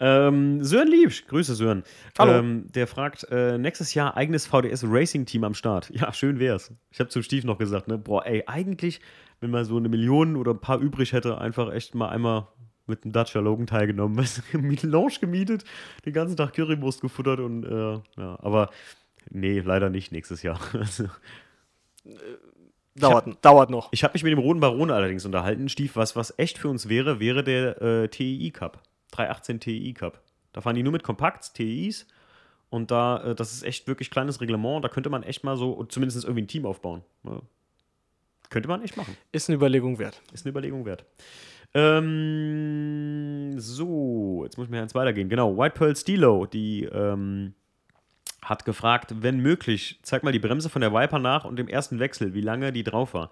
Ähm, Sören Liebsch, Grüße Sören. Hallo. Ähm, der fragt, äh, nächstes Jahr eigenes VDS Racing Team am Start. Ja, schön wär's. Ich habe zum Stief noch gesagt, ne, boah, ey, eigentlich, wenn man so eine Million oder ein paar übrig hätte, einfach echt mal einmal mit dem Dacia Logan teilgenommen. Lounge gemietet, den ganzen Tag Currywurst gefuttert und äh, ja, aber nee, leider nicht nächstes Jahr. dauert, hab, dauert noch. Ich habe mich mit dem Roten Baron allerdings unterhalten, Stief, was, was echt für uns wäre, wäre der äh, TI Cup. 318 TI Cup. Da fahren die nur mit Kompakts, TIs. Und da, äh, das ist echt wirklich kleines Reglement. Da könnte man echt mal so, zumindest irgendwie ein Team aufbauen. Ja. Könnte man echt machen. Ist eine Überlegung wert. Ist eine Überlegung wert. Ähm, so, jetzt muss ich mir eins weitergehen. Genau, White Pearl Stilo, die ähm, hat gefragt, wenn möglich, zeig mal die Bremse von der Viper nach und dem ersten Wechsel, wie lange die drauf war.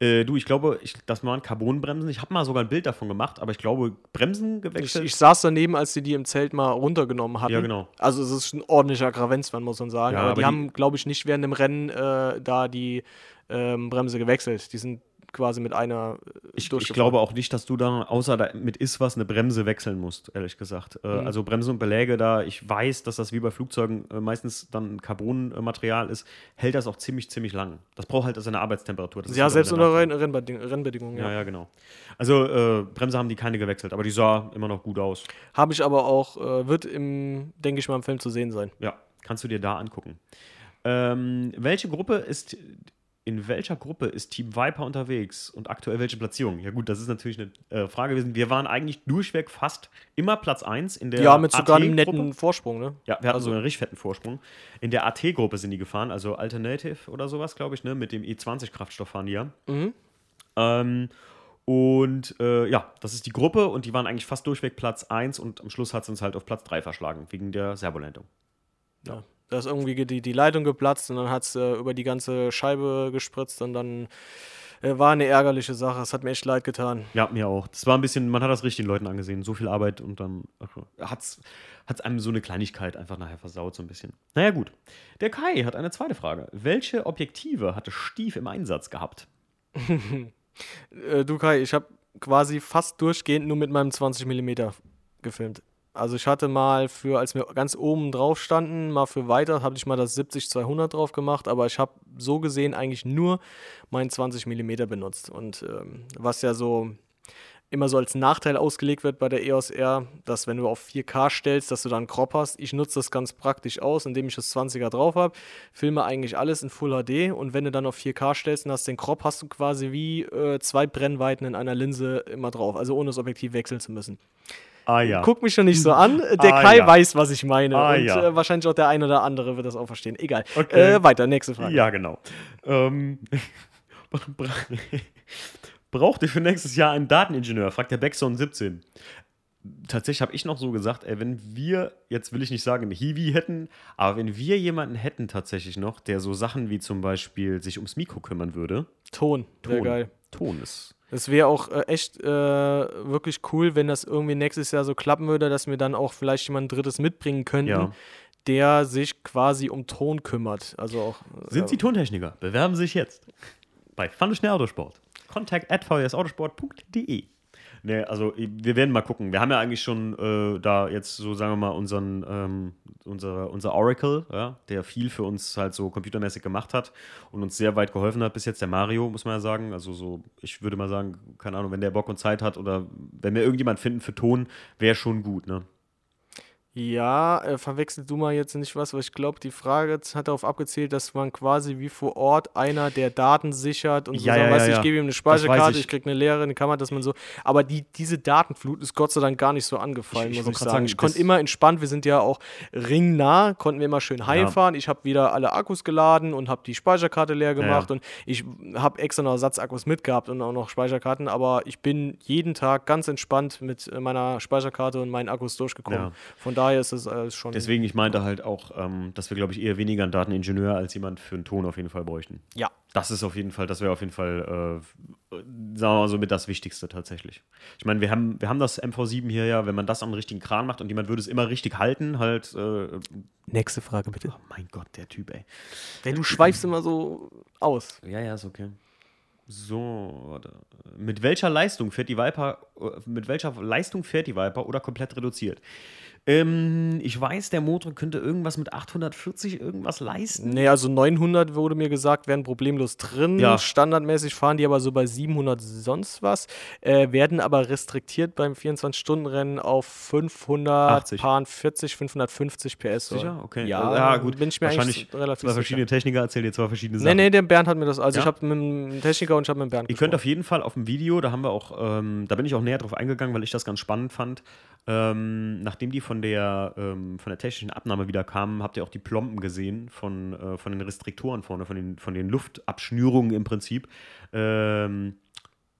Äh, du, ich glaube, ich, das waren Carbonbremsen. Ich habe mal sogar ein Bild davon gemacht, aber ich glaube, Bremsen gewechselt. Ich, ich, saß daneben, als sie die im Zelt mal runtergenommen hatten. Ja, genau. Also es ist ein ordentlicher Gravenzmann, muss man sagen. Ja, aber, aber, die, die haben, glaube ich, nicht während dem Rennen äh, da die ähm, Bremse gewechselt. Die sind quasi mit einer äh, ich, ich, glaube auch nicht, dass du da außer da mit ist was eine Bremse wechseln musst, ehrlich gesagt. Äh, mhm. Also Bremse und Beläge da, ich weiß, dass das wie bei Flugzeugen äh, meistens dann Carbonmaterial ist, hält das auch ziemlich, ziemlich lang. Das braucht halt seine Arbeitstemperatur. Das ja, selbst unter Renn Rennbedingungen. Ja. ja, ja, genau. Also äh, Bremse haben die keine gewechselt, aber die sah immer noch gut aus. Habe ich aber auch, äh, wird im, denke ich mal, im Film zu sehen sein. Ja, kannst du dir da angucken. Ähm, welche Gruppe ist in welcher Gruppe ist Team Viper unterwegs und aktuell welche Platzierung? Ja, gut, das ist natürlich eine äh, Frage gewesen. Wir waren eigentlich durchweg fast immer Platz 1 in der Ja, mit sogar einem netten Vorsprung, ne? Ja, wir hatten also. so einen richtig fetten Vorsprung. In der AT-Gruppe sind die gefahren, also Alternative oder sowas, glaube ich, ne? Mit dem E20-Kraftstoff fahren die ja. Mhm. Ähm, und äh, ja, das ist die Gruppe und die waren eigentlich fast durchweg Platz 1 und am Schluss hat es uns halt auf Platz 3 verschlagen, wegen der Servolenkung. Ja. Da ist irgendwie die, die Leitung geplatzt und dann hat es äh, über die ganze Scheibe gespritzt und dann äh, war eine ärgerliche Sache. Es hat mir echt leid getan. Ja, mir auch. Das war ein bisschen, man hat das richtig den Leuten angesehen. So viel Arbeit und dann hat es einem so eine Kleinigkeit einfach nachher versaut, so ein bisschen. Naja, gut. Der Kai hat eine zweite Frage. Welche Objektive hatte Stief im Einsatz gehabt? äh, du Kai, ich habe quasi fast durchgehend nur mit meinem 20 mm gefilmt. Also ich hatte mal für, als wir ganz oben drauf standen, mal für weiter, habe ich mal das 70-200 drauf gemacht, aber ich habe so gesehen eigentlich nur meinen 20 mm benutzt. Und ähm, was ja so immer so als Nachteil ausgelegt wird bei der EOS R, dass wenn du auf 4K stellst, dass du dann Crop hast. Ich nutze das ganz praktisch aus, indem ich das 20er drauf habe, filme eigentlich alles in Full HD und wenn du dann auf 4K stellst und hast den Crop, hast du quasi wie äh, zwei Brennweiten in einer Linse immer drauf, also ohne das Objektiv wechseln zu müssen. Ah, ja. Guck mich schon nicht so an. Der ah, Kai ja. weiß, was ich meine. Ah, und ja. äh, wahrscheinlich auch der ein oder andere wird das auch verstehen. Egal. Okay. Äh, weiter, nächste Frage. Ja, genau. Ähm, braucht ihr für nächstes Jahr einen Dateningenieur? fragt der Beckson 17. Tatsächlich habe ich noch so gesagt, ey, wenn wir, jetzt will ich nicht sagen, Hiwi hätten, aber wenn wir jemanden hätten tatsächlich noch, der so Sachen wie zum Beispiel sich ums Mikro kümmern würde. Ton, Ton. geil. Ton ist es wäre auch äh, echt äh, wirklich cool, wenn das irgendwie nächstes Jahr so klappen würde, dass wir dann auch vielleicht jemand Drittes mitbringen könnten, ja. der sich quasi um Ton kümmert. Also auch, Sind Sie Tontechniker? Bewerben Sie sich jetzt bei Schnell Autosport. Contact at vsautosport.de Nee, also wir werden mal gucken. Wir haben ja eigentlich schon äh, da jetzt so, sagen wir mal, unseren, ähm, unser, unser Oracle, ja, der viel für uns halt so computermäßig gemacht hat und uns sehr weit geholfen hat bis jetzt, der Mario, muss man ja sagen. Also so, ich würde mal sagen, keine Ahnung, wenn der Bock und Zeit hat oder wenn wir irgendjemand finden für Ton, wäre schon gut, ne? Ja, äh, verwechselst du mal jetzt nicht was, weil ich glaube, die Frage hat darauf abgezählt, dass man quasi wie vor Ort einer der Daten sichert und so ja, sagen, ja, weißt, ja, ich gebe ihm eine Speicherkarte, ich, ich kriege eine leere, eine Kamera, dass man so. Aber die, diese Datenflut ist Gott sei Dank gar nicht so angefallen, ich, muss ich, sagen. sagen. Ich konnte immer entspannt, wir sind ja auch ringnah, konnten wir immer schön heimfahren. Ich habe wieder alle Akkus geladen und habe die Speicherkarte leer gemacht und ich habe extra noch Ersatzakkus mitgehabt und auch noch Speicherkarten, aber ich bin jeden Tag ganz entspannt mit meiner Speicherkarte und meinen Akkus durchgekommen. Von daher daher ist es äh, schon. Deswegen, ich meinte halt auch, ähm, dass wir, glaube ich, eher weniger einen Dateningenieur als jemand für einen Ton auf jeden Fall bräuchten. Ja. Das ist auf jeden Fall, das wäre auf jeden Fall, äh, sagen wir mal so, mit das Wichtigste tatsächlich. Ich meine, wir haben, wir haben das MV7 hier ja, wenn man das am richtigen Kran macht und jemand würde es immer richtig halten, halt. Äh, Nächste Frage bitte. Oh mein Gott, der Typ, ey. Denn du schweifst immer so aus. Ja, ja, ist okay. So, warte. Mit welcher Leistung fährt die Viper, mit welcher Leistung fährt die Viper oder komplett reduziert? Ähm, ich weiß, der Motor könnte irgendwas mit 840 irgendwas leisten. Nee, also 900 wurde mir gesagt, wären problemlos drin. Ja. Standardmäßig fahren die aber so bei 700 sonst was. Äh, werden aber restriktiert beim 24-Stunden-Rennen auf 540, 550 PS. Sicher? Okay. Ja, ja, gut. Bin ich mir Wahrscheinlich relativ zwei verschiedene Techniker erzählen dir zwei verschiedene Sachen. Nee, nee, der Bernd hat mir das. Also ja? ich habe mit dem Techniker und ich habe mit dem Bernd Ihr könnt auf jeden Fall auf dem Video, da haben wir auch, ähm, da bin ich auch näher drauf eingegangen, weil ich das ganz spannend fand. Ähm, nachdem die von der, ähm, von der technischen Abnahme wieder kamen, habt ihr auch die Plomben gesehen von, äh, von den Restriktoren vorne, von den, von den Luftabschnürungen im Prinzip. Ähm,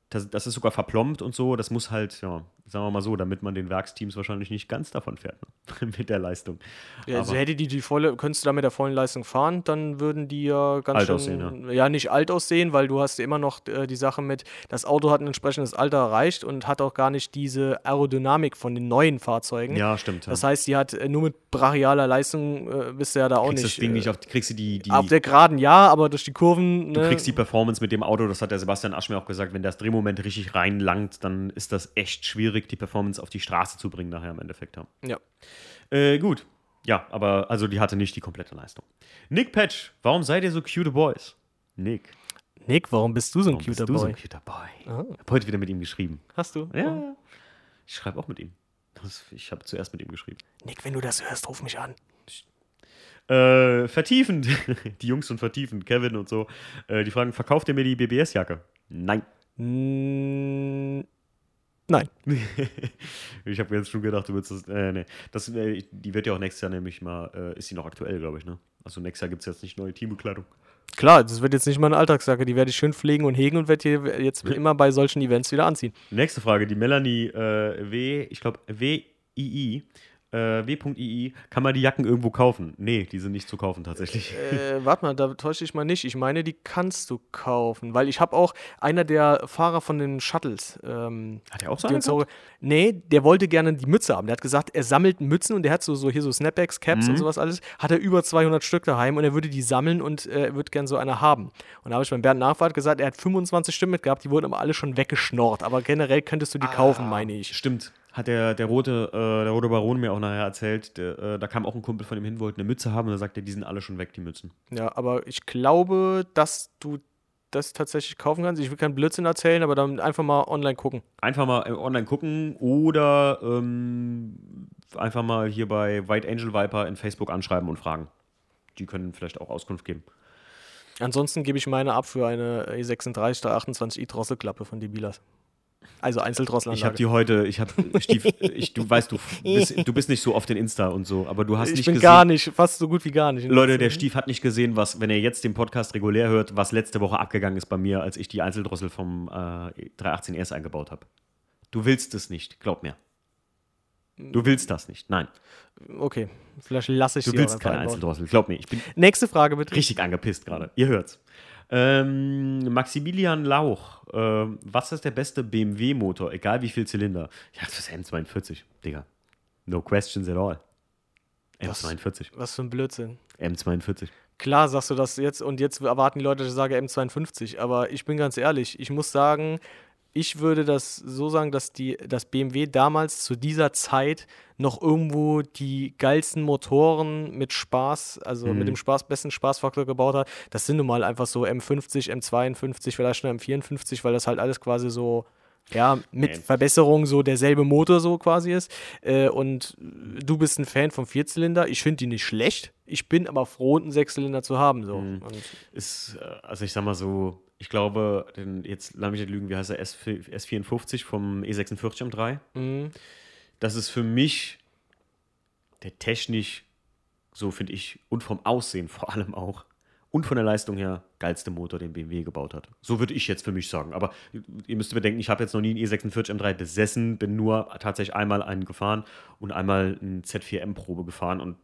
das, das, ist sogar verplombt und so. Das muss halt, ja, sagen wir mal so, damit man den Werksteams wahrscheinlich nicht ganz davon fährt ne? mit der Leistung. Ja, also hätte die die volle, könntest du da mit der vollen Leistung fahren, dann würden die ja ganz alt schön, aussehen, ja. ja. nicht alt aussehen, weil du hast ja immer noch äh, die Sache mit, das Auto hat ein entsprechendes Alter erreicht und hat auch gar nicht diese Aerodynamik von den neuen Fahrzeugen. Ja, stimmt. Ja. Das heißt, die hat äh, nur mit brachialer Leistung äh, bist du ja da auch kriegst nicht. Das Ding nicht auf, kriegst du die, die auf der Geraden ja, aber durch die Kurven. Du ne? kriegst die Performance mit dem Auto, das hat der Sebastian Asch mir auch gesagt, wenn das Drehmoment richtig reinlangt, dann ist das echt schwierig, die Performance auf die Straße zu bringen, nachher im Endeffekt. Ja. Ja. Äh, gut. Ja, aber also die hatte nicht die komplette Leistung. Nick Patch, warum seid ihr so cute Boys? Nick. Nick, warum bist du so ein Warum cuter bist du so Boy? ein cuter Boy? Ah. Ich habe heute wieder mit ihm geschrieben. Hast du? Ja, Oh. ich schreibe auch mit ihm. Ich habe zuerst mit ihm geschrieben. Nick, wenn du das hörst, ruf mich an. Äh, vertiefend, die Jungs und vertiefend, Kevin und so, äh, die fragen, verkauft ihr mir die BBS-Jacke? Nein. Mm, nein. ich habe jetzt schon gedacht, du würdest das, äh, nee. das, äh, die wird ja auch nächstes Jahr nämlich mal, äh, ist sie noch aktuell, glaube ich, ne? Also nächstes Jahr gibt es jetzt nicht neue Teambekleidung. Klar, das wird jetzt nicht meine Alltagsjacke, die werde ich schön pflegen und hegen und werde hier jetzt immer bei solchen Events wieder anziehen. Nächste Frage, die Melanie äh, W, ich glaube WII, äh, W.II, kann man die Jacken irgendwo kaufen? Nee, die sind nicht zu kaufen tatsächlich. Äh, warte mal, da täusche ich mal nicht. Ich meine, die kannst du kaufen, weil ich habe auch einer der Fahrer von den Shuttles. Ähm, Hat er auch so die eine uns so, nee, der wollte gerne die Mütze haben. Der hat gesagt, er sammelt Mützen und der hat so, so hier so Snapbacks, Caps Mhm. und sowas alles. Hat er über 200 Stück daheim und er würde die sammeln und äh, er würde gerne so eine haben. Und da habe ich beim Bernd Nachfahrt gesagt, er hat 25 Stück mitgehabt, die wurden aber alle schon weggeschnorrt. Aber generell könntest du die kaufen, meine ich. Stimmt. Hat der, der, rote, äh, der rote Baron mir auch nachher erzählt, der, äh, da kam auch ein Kumpel von ihm hin, wollte eine Mütze haben und er sagte, die sind alle schon weg, die Mützen. Ja, aber ich glaube, dass du das tatsächlich kaufen kannst. Ich will keinen Blödsinn erzählen, aber dann einfach mal online gucken. Einfach mal äh, online gucken oder ähm, einfach mal hier bei White Angel Viper in Facebook anschreiben und fragen. Die können vielleicht auch Auskunft geben. Ansonsten gebe ich meine ab für eine E36 328i Drosselklappe von Debilas. Also Ich habe Einzeldrosselanlage. die heute, ich habe, Stief, ich, du weißt, du bist, du bist nicht so oft in Insta und so, aber du hast Ich nicht bin gesehen. gar nicht, fast so gut wie gar nicht. Leute, der Stief hat nicht gesehen, was, wenn er jetzt den Podcast regulär hört, was letzte Woche abgegangen ist bei mir, als ich die Einzeldrossel vom äh, 318 S eingebaut habe. Du willst es nicht, glaub mir. Du willst das nicht, nein. Okay, vielleicht lasse ich Du sie willst keine einbauen. Einzeldrossel, glaub mir. Ich bin Nächste Frage bitte. richtig angepisst gerade. Ihr hört's. Ähm, Maximilian Lauch, ähm, was ist der beste BMW-Motor, egal wie viel Zylinder? Ja, das ist M42, Digga. No questions at all. Was? M42. Was für ein Blödsinn. M42. Klar sagst du das jetzt und jetzt erwarten die Leute, dass ich sage M52, aber ich bin ganz ehrlich, ich muss sagen, ich würde das so sagen, dass die, das BMW damals zu dieser Zeit noch irgendwo die geilsten Motoren mit Spaß, also Mhm. mit dem Spaß, besten Spaßfaktor gebaut hat. Das sind nun mal einfach so M50, M52, vielleicht schon M54, weil das halt alles quasi so, ja, mit Nee. Verbesserung so derselbe Motor so quasi ist. Äh, und du bist ein Fan vom Vierzylinder. Ich finde die nicht schlecht. Ich bin aber froh, einen Sechszylinder zu haben. So. Mhm. Ist, äh, also ich sag mal so, ich glaube, den, jetzt lass mich nicht lügen, wie heißt der S, S54 vom E46 M3? Mhm. Das ist für mich der technisch, so finde ich, und vom Aussehen vor allem auch, und von der Leistung her, geilste Motor, den BMW gebaut hat. So würde ich jetzt für mich sagen. Aber ihr müsst bedenken, ich habe jetzt noch nie einen E46 M3 besessen, bin nur tatsächlich einmal einen gefahren und einmal einen Z4M-Probe gefahren und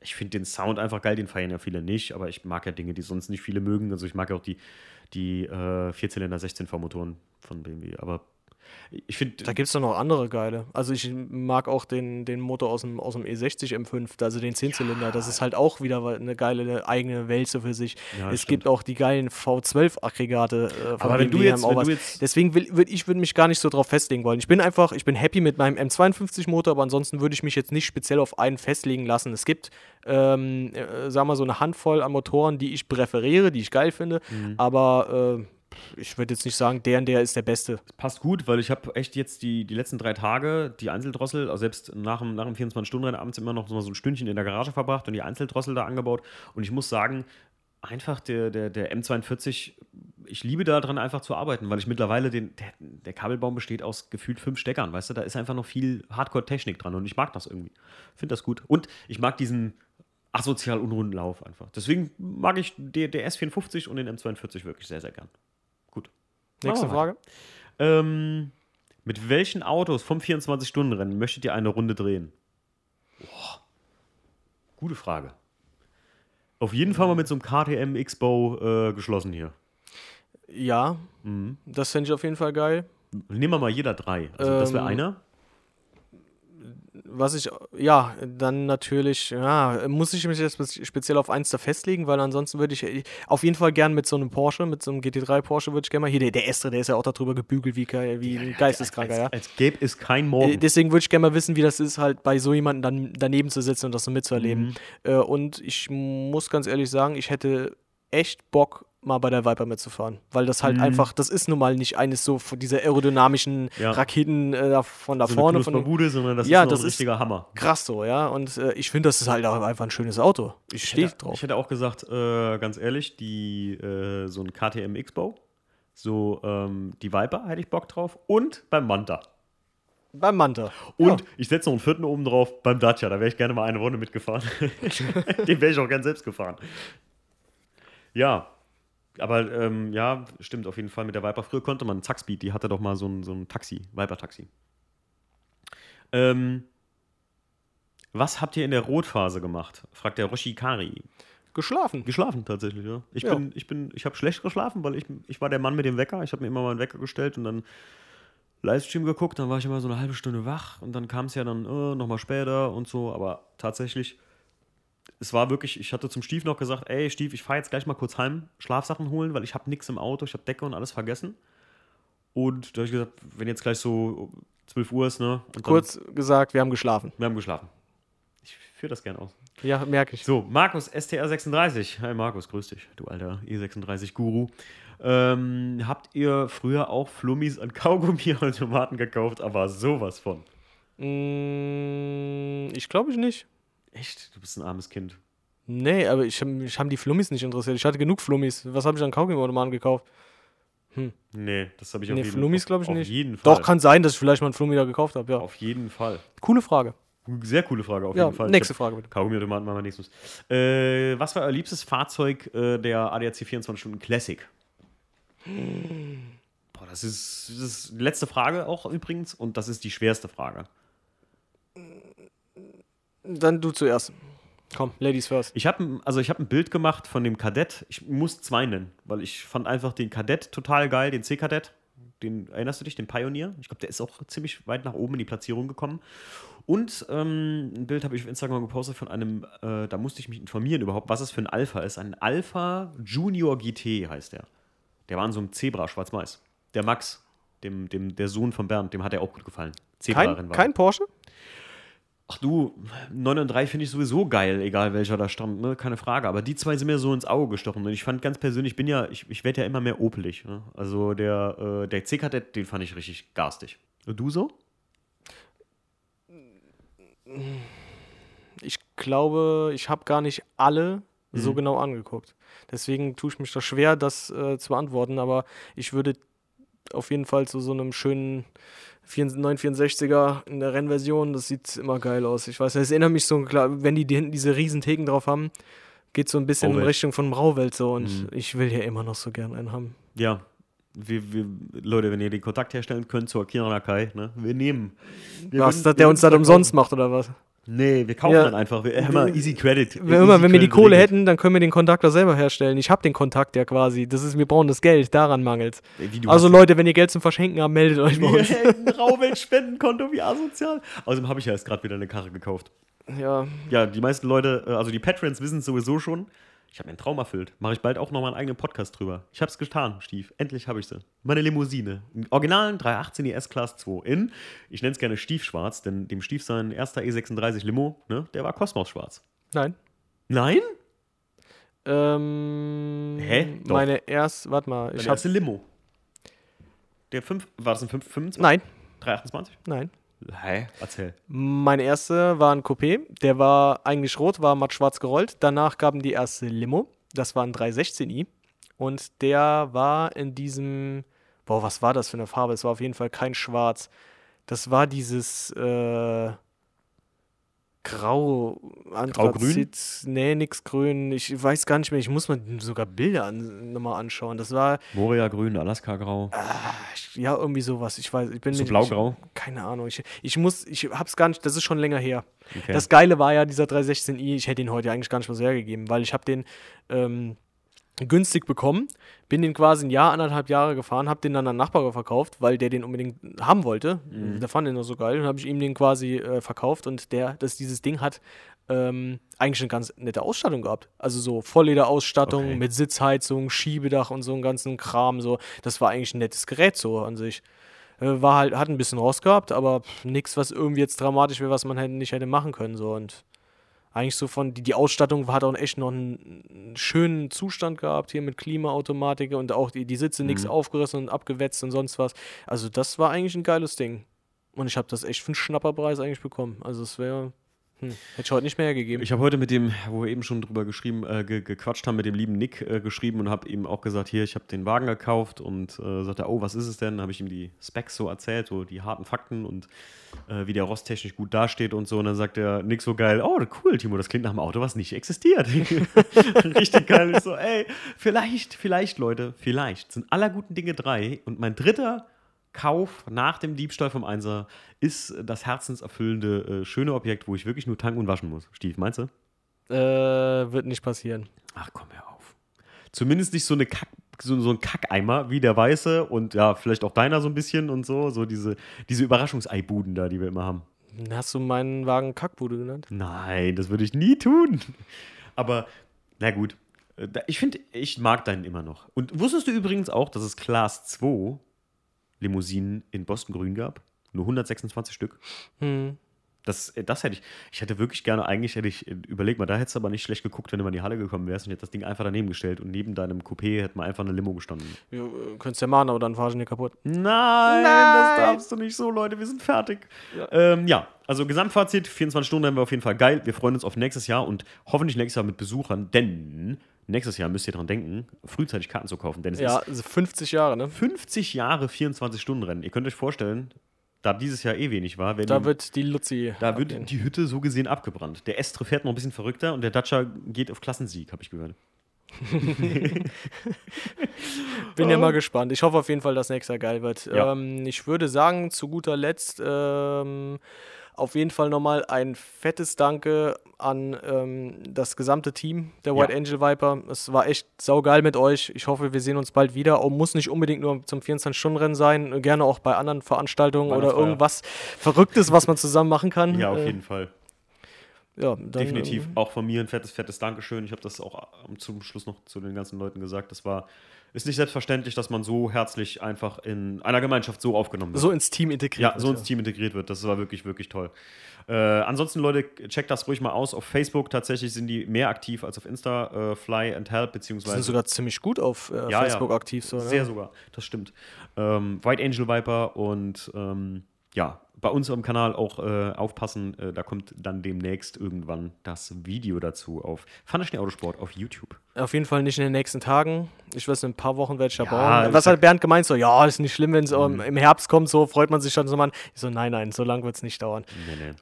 ich finde den Sound einfach geil, den feiern ja viele nicht, aber ich mag ja Dinge, die sonst nicht viele mögen. Also ich mag ja auch die, die äh, Vierzylinder 16V-Motoren von BMW. Aber ich finde. Da gibt es doch noch andere geile. Also ich mag auch den, den Motor aus dem, aus dem E60 M5, also den Zehnzylinder. Das ist halt auch wieder eine geile eine eigene Welt so für sich. Ja, es stimmt. gibt auch die geilen V12-Aggregate äh, von Aber wenn BMW, du jetzt- auch wenn was. du jetzt- Deswegen will, würd, ich würde mich gar nicht so drauf festlegen wollen. Ich bin einfach, ich bin happy mit meinem M52-Motor, aber ansonsten würde ich mich jetzt nicht speziell auf einen festlegen lassen. Es gibt, ähm, äh, sagen wir so eine Handvoll an Motoren, die ich präferiere, die ich geil finde, Mhm. aber äh, ich würde jetzt nicht sagen, der und der ist der Beste. passt gut, weil ich habe echt jetzt die, die letzten drei Tage die Einzeldrossel, also selbst nach dem, nach dem 24-Stunden-Rennen abends immer noch so ein Stündchen in der Garage verbracht und die Einzeldrossel da angebaut. Und ich muss sagen, einfach der, der, der M42, ich liebe daran einfach zu arbeiten, weil ich mittlerweile den, der, der Kabelbaum besteht aus gefühlt fünf Steckern, weißt du, da ist einfach noch viel Hardcore-Technik dran und ich mag das irgendwie. Finde das gut. Und ich mag diesen asozial unrunden Lauf einfach. Deswegen mag ich der, der S54 und den M42 wirklich sehr, sehr gern. Nächste Frage. Ähm, Mit welchen Autos vom 24-Stunden-Rennen möchtet ihr eine Runde drehen? Boah. Gute Frage. Auf jeden Fall mal mit so einem KTM X-Bow äh, geschlossen hier. Ja, mhm. das fände ich auf jeden Fall geil. Nehmen wir mal jeder drei. Also ähm, das wäre einer was ich, ja, dann natürlich, ja, muss ich mich jetzt speziell auf eins da festlegen, weil ansonsten würde ich auf jeden Fall gern mit so einem Porsche, mit so einem GT3 Porsche würde ich gerne mal, hier, der, der Estre, der ist ja auch darüber gebügelt wie, wie ein Geisteskranker, als, ja. Als gäbe es kein Morgen. Äh, deswegen würde ich gerne mal wissen, wie das ist, halt bei so jemandem dann daneben zu sitzen und das so mitzuerleben. Mhm. Äh, und ich muss ganz ehrlich sagen, ich hätte echt Bock, mal bei der Viper mitzufahren. Weil das halt mhm. einfach, das ist nun mal nicht eines so von dieser aerodynamischen ja. Raketen äh, von da so vorne. Von Bude, sondern das ja, ist das ein richtiger ist Hammer. Krass so, ja. Und äh, ich finde, das ist halt auch einfach ein schönes Auto. Ich, ich stehe drauf. Ich hätte auch gesagt, äh, ganz ehrlich, die, äh, so ein KTM X-Bow, so ähm, die Viper hätte ich Bock drauf und beim Manta. Beim Manta. Und ja. ich setze noch einen vierten oben drauf beim Dacia. Da wäre ich gerne mal eine Runde mitgefahren. Den wäre ich auch gern selbst gefahren. Ja, aber ähm, ja, stimmt auf jeden Fall mit der Viper. Früher konnte man Zackspeed, die hatte doch mal so ein, so ein Taxi, Viper-Taxi. Ähm, was habt ihr in der Rotphase gemacht? fragt der Roshi Kari. Geschlafen. Geschlafen tatsächlich, ja. Ich ja. bin, ich bin, ich habe schlecht geschlafen, weil ich, ich war der Mann mit dem Wecker. Ich habe mir immer mal einen Wecker gestellt und dann Livestream geguckt, dann war ich immer so eine halbe Stunde wach und dann kam es ja dann äh, nochmal später und so, aber tatsächlich es war wirklich, ich hatte zum Stief noch gesagt, ey Stief, ich fahre jetzt gleich mal kurz heim, Schlafsachen holen, weil ich habe nichts im Auto, ich habe Decke und alles vergessen. Und da habe ich gesagt, wenn jetzt gleich so 12 Uhr ist, ne? Kurz gesagt, wir haben geschlafen. Wir haben geschlafen. Ich führe das gerne aus. Ja, merke ich. So, Markus, STR36. Hi Markus, grüß dich, du alter E36-Guru. Ähm, habt ihr früher auch Flummis an Kaugummi-Automaten gekauft, aber sowas von? Mm, ich glaube ich nicht. Echt? Du bist ein armes Kind. Nee, aber ich, ich habe die Flummis nicht interessiert. Ich hatte genug Flummis. Was habe ich an Kaugummi-Automaten gekauft? Hm. Nee, das habe ich nee, auf jeden, Flummis glaube ich auf nicht. Auf jeden Fall. Doch, kann sein, dass ich vielleicht mal einen Flummi da gekauft habe, ja. Auf jeden Fall. Coole Frage. Sehr coole Frage, auf ja, jeden Fall. Nächste Frage bitte. Kaugummi-Automaten machen wir nächstes. Äh, was war euer liebstes Fahrzeug äh, der ADAC 24 Stunden Classic? Hm. Boah, das ist, das ist die letzte Frage auch übrigens und das ist die schwerste Frage. Dann du zuerst. Komm, Ladies first. Ich habe also hab ein Bild gemacht von dem Kadett. Ich muss zwei nennen, weil ich fand einfach den Kadett total geil, den C-Kadett. Den, erinnerst du dich, den Pioneer? Ich glaube, der ist auch ziemlich weit nach oben in die Platzierung gekommen. Und ähm, ein Bild habe ich auf Instagram gepostet von einem, äh, da musste ich mich informieren überhaupt, was es für ein Alpha ist. Ein Alpha Junior GT heißt der. Der war in so einem Zebra, schwarz-weiß. Der Max, dem, dem, der Sohn von Bernd, dem hat er auch gut gefallen. Zebra kein, kein Porsche? Ach du, 9 und 3 finde ich sowieso geil, egal welcher da stammt, ne? keine Frage. Aber die zwei sind mir so ins Auge gestochen. Und ich fand ganz persönlich, ich bin ja, ich, ich werde ja immer mehr opelig. Ne? Also der, äh, der C-Kadett, den fand ich richtig garstig. Und du so? Ich glaube, ich habe gar nicht alle mhm. so genau angeguckt. Deswegen tue ich mich da schwer, das äh, zu beantworten. Aber ich würde auf jeden Fall zu so einem schönen 964er in der Rennversion, das sieht immer geil aus. Ich weiß, es erinnert mich so, klar, wenn die, die hinten diese riesen Theken drauf haben, geht so ein bisschen Rauwelt. in Richtung von Rauwelt so und mhm. ich will ja immer noch so gern einen haben. Ja, wir, wir, Leute, wenn ihr den Kontakt herstellen könnt zur Akira Nakai, ne, wir nehmen. Wir was, würden, der uns das umsonst macht oder was? Nee, wir kaufen ja. dann einfach. Wir haben mal Easy Credit. Wenn, easy immer, wenn wir die Kohle regelt. hätten, dann können wir den Kontakt auch selber herstellen. Ich habe den Kontakt ja quasi. Das ist, wir brauchen das Geld, daran mangelt Also Leute, wenn ihr Geld zum Verschenken habt, meldet euch bei uns. ein Rauwelt-Spendenkonto, wie asozial. Außerdem habe ich ja erst gerade wieder eine Karre gekauft. Ja. Ja, die meisten Leute, äh, also die Patrons wissen es sowieso schon. Ich habe mir einen Traum erfüllt. Mache ich bald auch nochmal einen eigenen Podcast drüber. Ich habe es getan, Stief. Endlich habe ich sie. Meine Limousine. Im originalen 318 ES Class 2 in, ich nenne es gerne Stiefschwarz, denn dem Stief sein erster E36 Limo, ne, der war Kosmos-schwarz. Nein. Nein? Ähm, Hä? Doch. Meine erste, warte mal. Ich erste Limo. Der 5, war das ein 5, 25? Nein. 328? Nein. Hä? Erzähl. Meine erste war ein Coupé. Der war eigentlich rot, war matt schwarz gerollt. Danach gaben die erste Limo. Das war ein 316i. Und der war in diesem. Boah, was war das für eine Farbe? Es war auf jeden Fall kein Schwarz. Das war dieses. Äh, Grau, Anthrazit, nee, nix grün. Ich weiß gar nicht mehr. Ich muss mir sogar Bilder an, nochmal anschauen. Das war. Moria grün, Alaska grau. Ah, ja, irgendwie sowas. Ich weiß, ich bin so blau-grau. Keine Ahnung. Ich, ich muss, ich hab's gar nicht, das ist schon länger her. Okay. Das Geile war ja dieser 316i, ich hätte ihn heute eigentlich gar nicht mehr so hergegeben, weil ich habe den ähm, günstig bekommen, bin den quasi ein Jahr, anderthalb Jahre gefahren, habe den dann an einen Nachbar verkauft, weil der den unbedingt haben wollte. Mhm. Der fand den noch so geil und habe ich ihm den quasi äh, verkauft und der, dass dieses Ding hat ähm, eigentlich eine ganz nette Ausstattung gehabt. Also so Volllederausstattung okay. mit Sitzheizung, Schiebedach und so einen ganzen Kram. So, das war eigentlich ein nettes Gerät so an sich. Äh, war halt, hat ein bisschen Rost gehabt, aber nichts, was irgendwie jetzt dramatisch wäre, was man halt nicht hätte machen können. So und eigentlich so von, die, die Ausstattung hat auch echt noch einen, einen schönen Zustand gehabt, hier mit Klimaautomatik und auch die, die Sitze mhm. nichts aufgerissen und abgewetzt und sonst was. Also das war eigentlich ein geiles Ding. Und ich habe das echt für einen Schnapperpreis eigentlich bekommen. Also es wäre hm. Hätte ich heute nicht mehr gegeben. Ich habe heute mit dem, wo wir eben schon drüber geschrieben, äh, ge gequatscht haben, mit dem lieben Nick äh, geschrieben und habe ihm auch gesagt, hier, ich habe den Wagen gekauft und äh, sagte, oh, was ist es denn? habe ich ihm die Specs so erzählt, so die harten Fakten und äh, wie der rosttechnisch gut dasteht und so. Und dann sagt er, Nick so geil, oh, cool, Timo, das klingt nach einem Auto, was nicht existiert. Richtig geil. Ich so, ey, vielleicht, vielleicht, Leute, vielleicht sind aller guten Dinge drei und mein dritter Kauf nach dem Diebstahl vom Einser ist das herzenserfüllende, äh, schöne Objekt, wo ich wirklich nur tanken und waschen muss. Stief, meinst du? Äh, wird nicht passieren. Ach, komm hör auf. Zumindest nicht so, eine Kack, so, so ein Kackeimer wie der weiße und ja, vielleicht auch deiner so ein bisschen und so. So diese, diese Überraschungseibuden da, die wir immer haben. Hast du meinen Wagen Kackbude genannt? Nein, das würde ich nie tun. Aber, na gut. Äh, ich finde, ich mag deinen immer noch. Und wusstest du übrigens auch, dass es Class 2 Limousinen in Boston Grün gab. Nur 126 Stück. Hm. Das, äh, das hätte ich. Ich hätte wirklich gerne, eigentlich hätte ich, äh, überleg mal, da hättest du aber nicht schlecht geguckt, wenn du mal in die Halle gekommen wärst und hättest das Ding einfach daneben gestellt und neben deinem Coupé hätte man einfach eine Limo gestanden. Ja, äh, könntest ja machen, aber dann fahrst du nicht kaputt. Nein, Nein, das darfst du nicht so, Leute, wir sind fertig. Ja, ähm, ja also Gesamtfazit: 24 Stunden haben wir auf jeden Fall geil. Wir freuen uns auf nächstes Jahr und hoffentlich nächstes Jahr mit Besuchern, denn nächstes Jahr müsst ihr dran denken, frühzeitig Karten zu kaufen. Denn es ja, ist also 50 Jahre, ne? 50 Jahre 24-Stunden-Rennen. Ihr könnt euch vorstellen, da dieses Jahr eh wenig war. da wird die Luzi. Da abgehen. wird die Hütte so gesehen abgebrannt. Der Estre fährt noch ein bisschen verrückter und der Dacia geht auf Klassensieg, habe ich gehört. Bin ja mal gespannt. Ich hoffe auf jeden Fall, dass nächstes Jahr geil wird. Ja. Ähm, ich würde sagen, zu guter Letzt ähm, auf jeden Fall nochmal ein fettes Danke an ähm, das gesamte Team der White ja. Angel Viper. Es war echt saugeil mit euch. Ich hoffe, wir sehen uns bald wieder. Und muss nicht unbedingt nur zum 24-Stunden-Rennen sein, gerne auch bei anderen Veranstaltungen oder irgendwas Verrücktes, was man zusammen machen kann. Ja, auf äh, jeden Fall. Ja, dann, Definitiv. Ähm, auch von mir ein fettes, fettes Dankeschön. Ich habe das auch zum Schluss noch zu den ganzen Leuten gesagt. Das war ist nicht selbstverständlich, dass man so herzlich einfach in einer Gemeinschaft so aufgenommen wird. So ins Team integriert ja, wird. Ja, so ins Team integriert wird. Das war wirklich, wirklich toll. Äh, ansonsten, Leute, checkt das ruhig mal aus. Auf Facebook tatsächlich sind die mehr aktiv als auf Insta. Äh, Fly and Help, beziehungsweise. sind sogar ziemlich gut auf äh, ja, Facebook ja. aktiv. So, Sehr sogar, das stimmt. Ähm, White Angel Viper und ähm, ja, bei uns am Kanal auch äh, aufpassen, äh, da kommt dann demnächst irgendwann das Video dazu auf Fantaschnee Autosport auf YouTube. Auf jeden Fall nicht in den nächsten Tagen. Ich weiß, in ein paar Wochen werde ich da ja, bauen. Was hat Bernd gemeint? So, ja, ist nicht schlimm, wenn es mhm. im Herbst kommt, so freut man sich schon so mal. Ich so, nein, nein, so lange wird es nicht dauern. Nee, nee.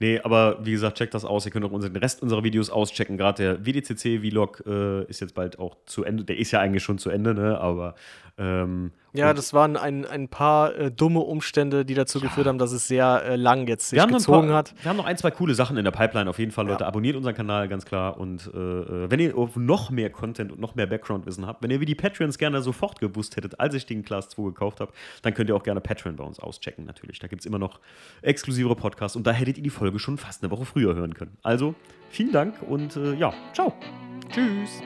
Nee, aber wie gesagt, checkt das aus. Ihr könnt auch den Rest unserer Videos auschecken. Gerade der WDCC-Vlog äh, ist jetzt bald auch zu Ende. Der ist ja eigentlich schon zu Ende, ne? Aber ähm, ja, das waren ein, ein paar äh, dumme Umstände, die dazu ja. geführt haben, dass es sehr äh, lang jetzt sich gezogen paar, hat. Wir haben noch ein, zwei coole Sachen in der Pipeline auf jeden Fall, Leute. Ja. Abonniert unseren Kanal, ganz klar. Und äh, äh wenn ihr noch mehr Content und noch mehr Background-Wissen habt, wenn ihr wie die Patreons gerne sofort gewusst hättet, als ich den Class 2 gekauft habe, dann könnt ihr auch gerne Patreon bei uns auschecken, natürlich. Da gibt es immer noch exklusivere Podcasts und da hättet ihr die Folge schon fast eine Woche früher hören können. Also, vielen Dank und äh, ja, ciao. Tschüss.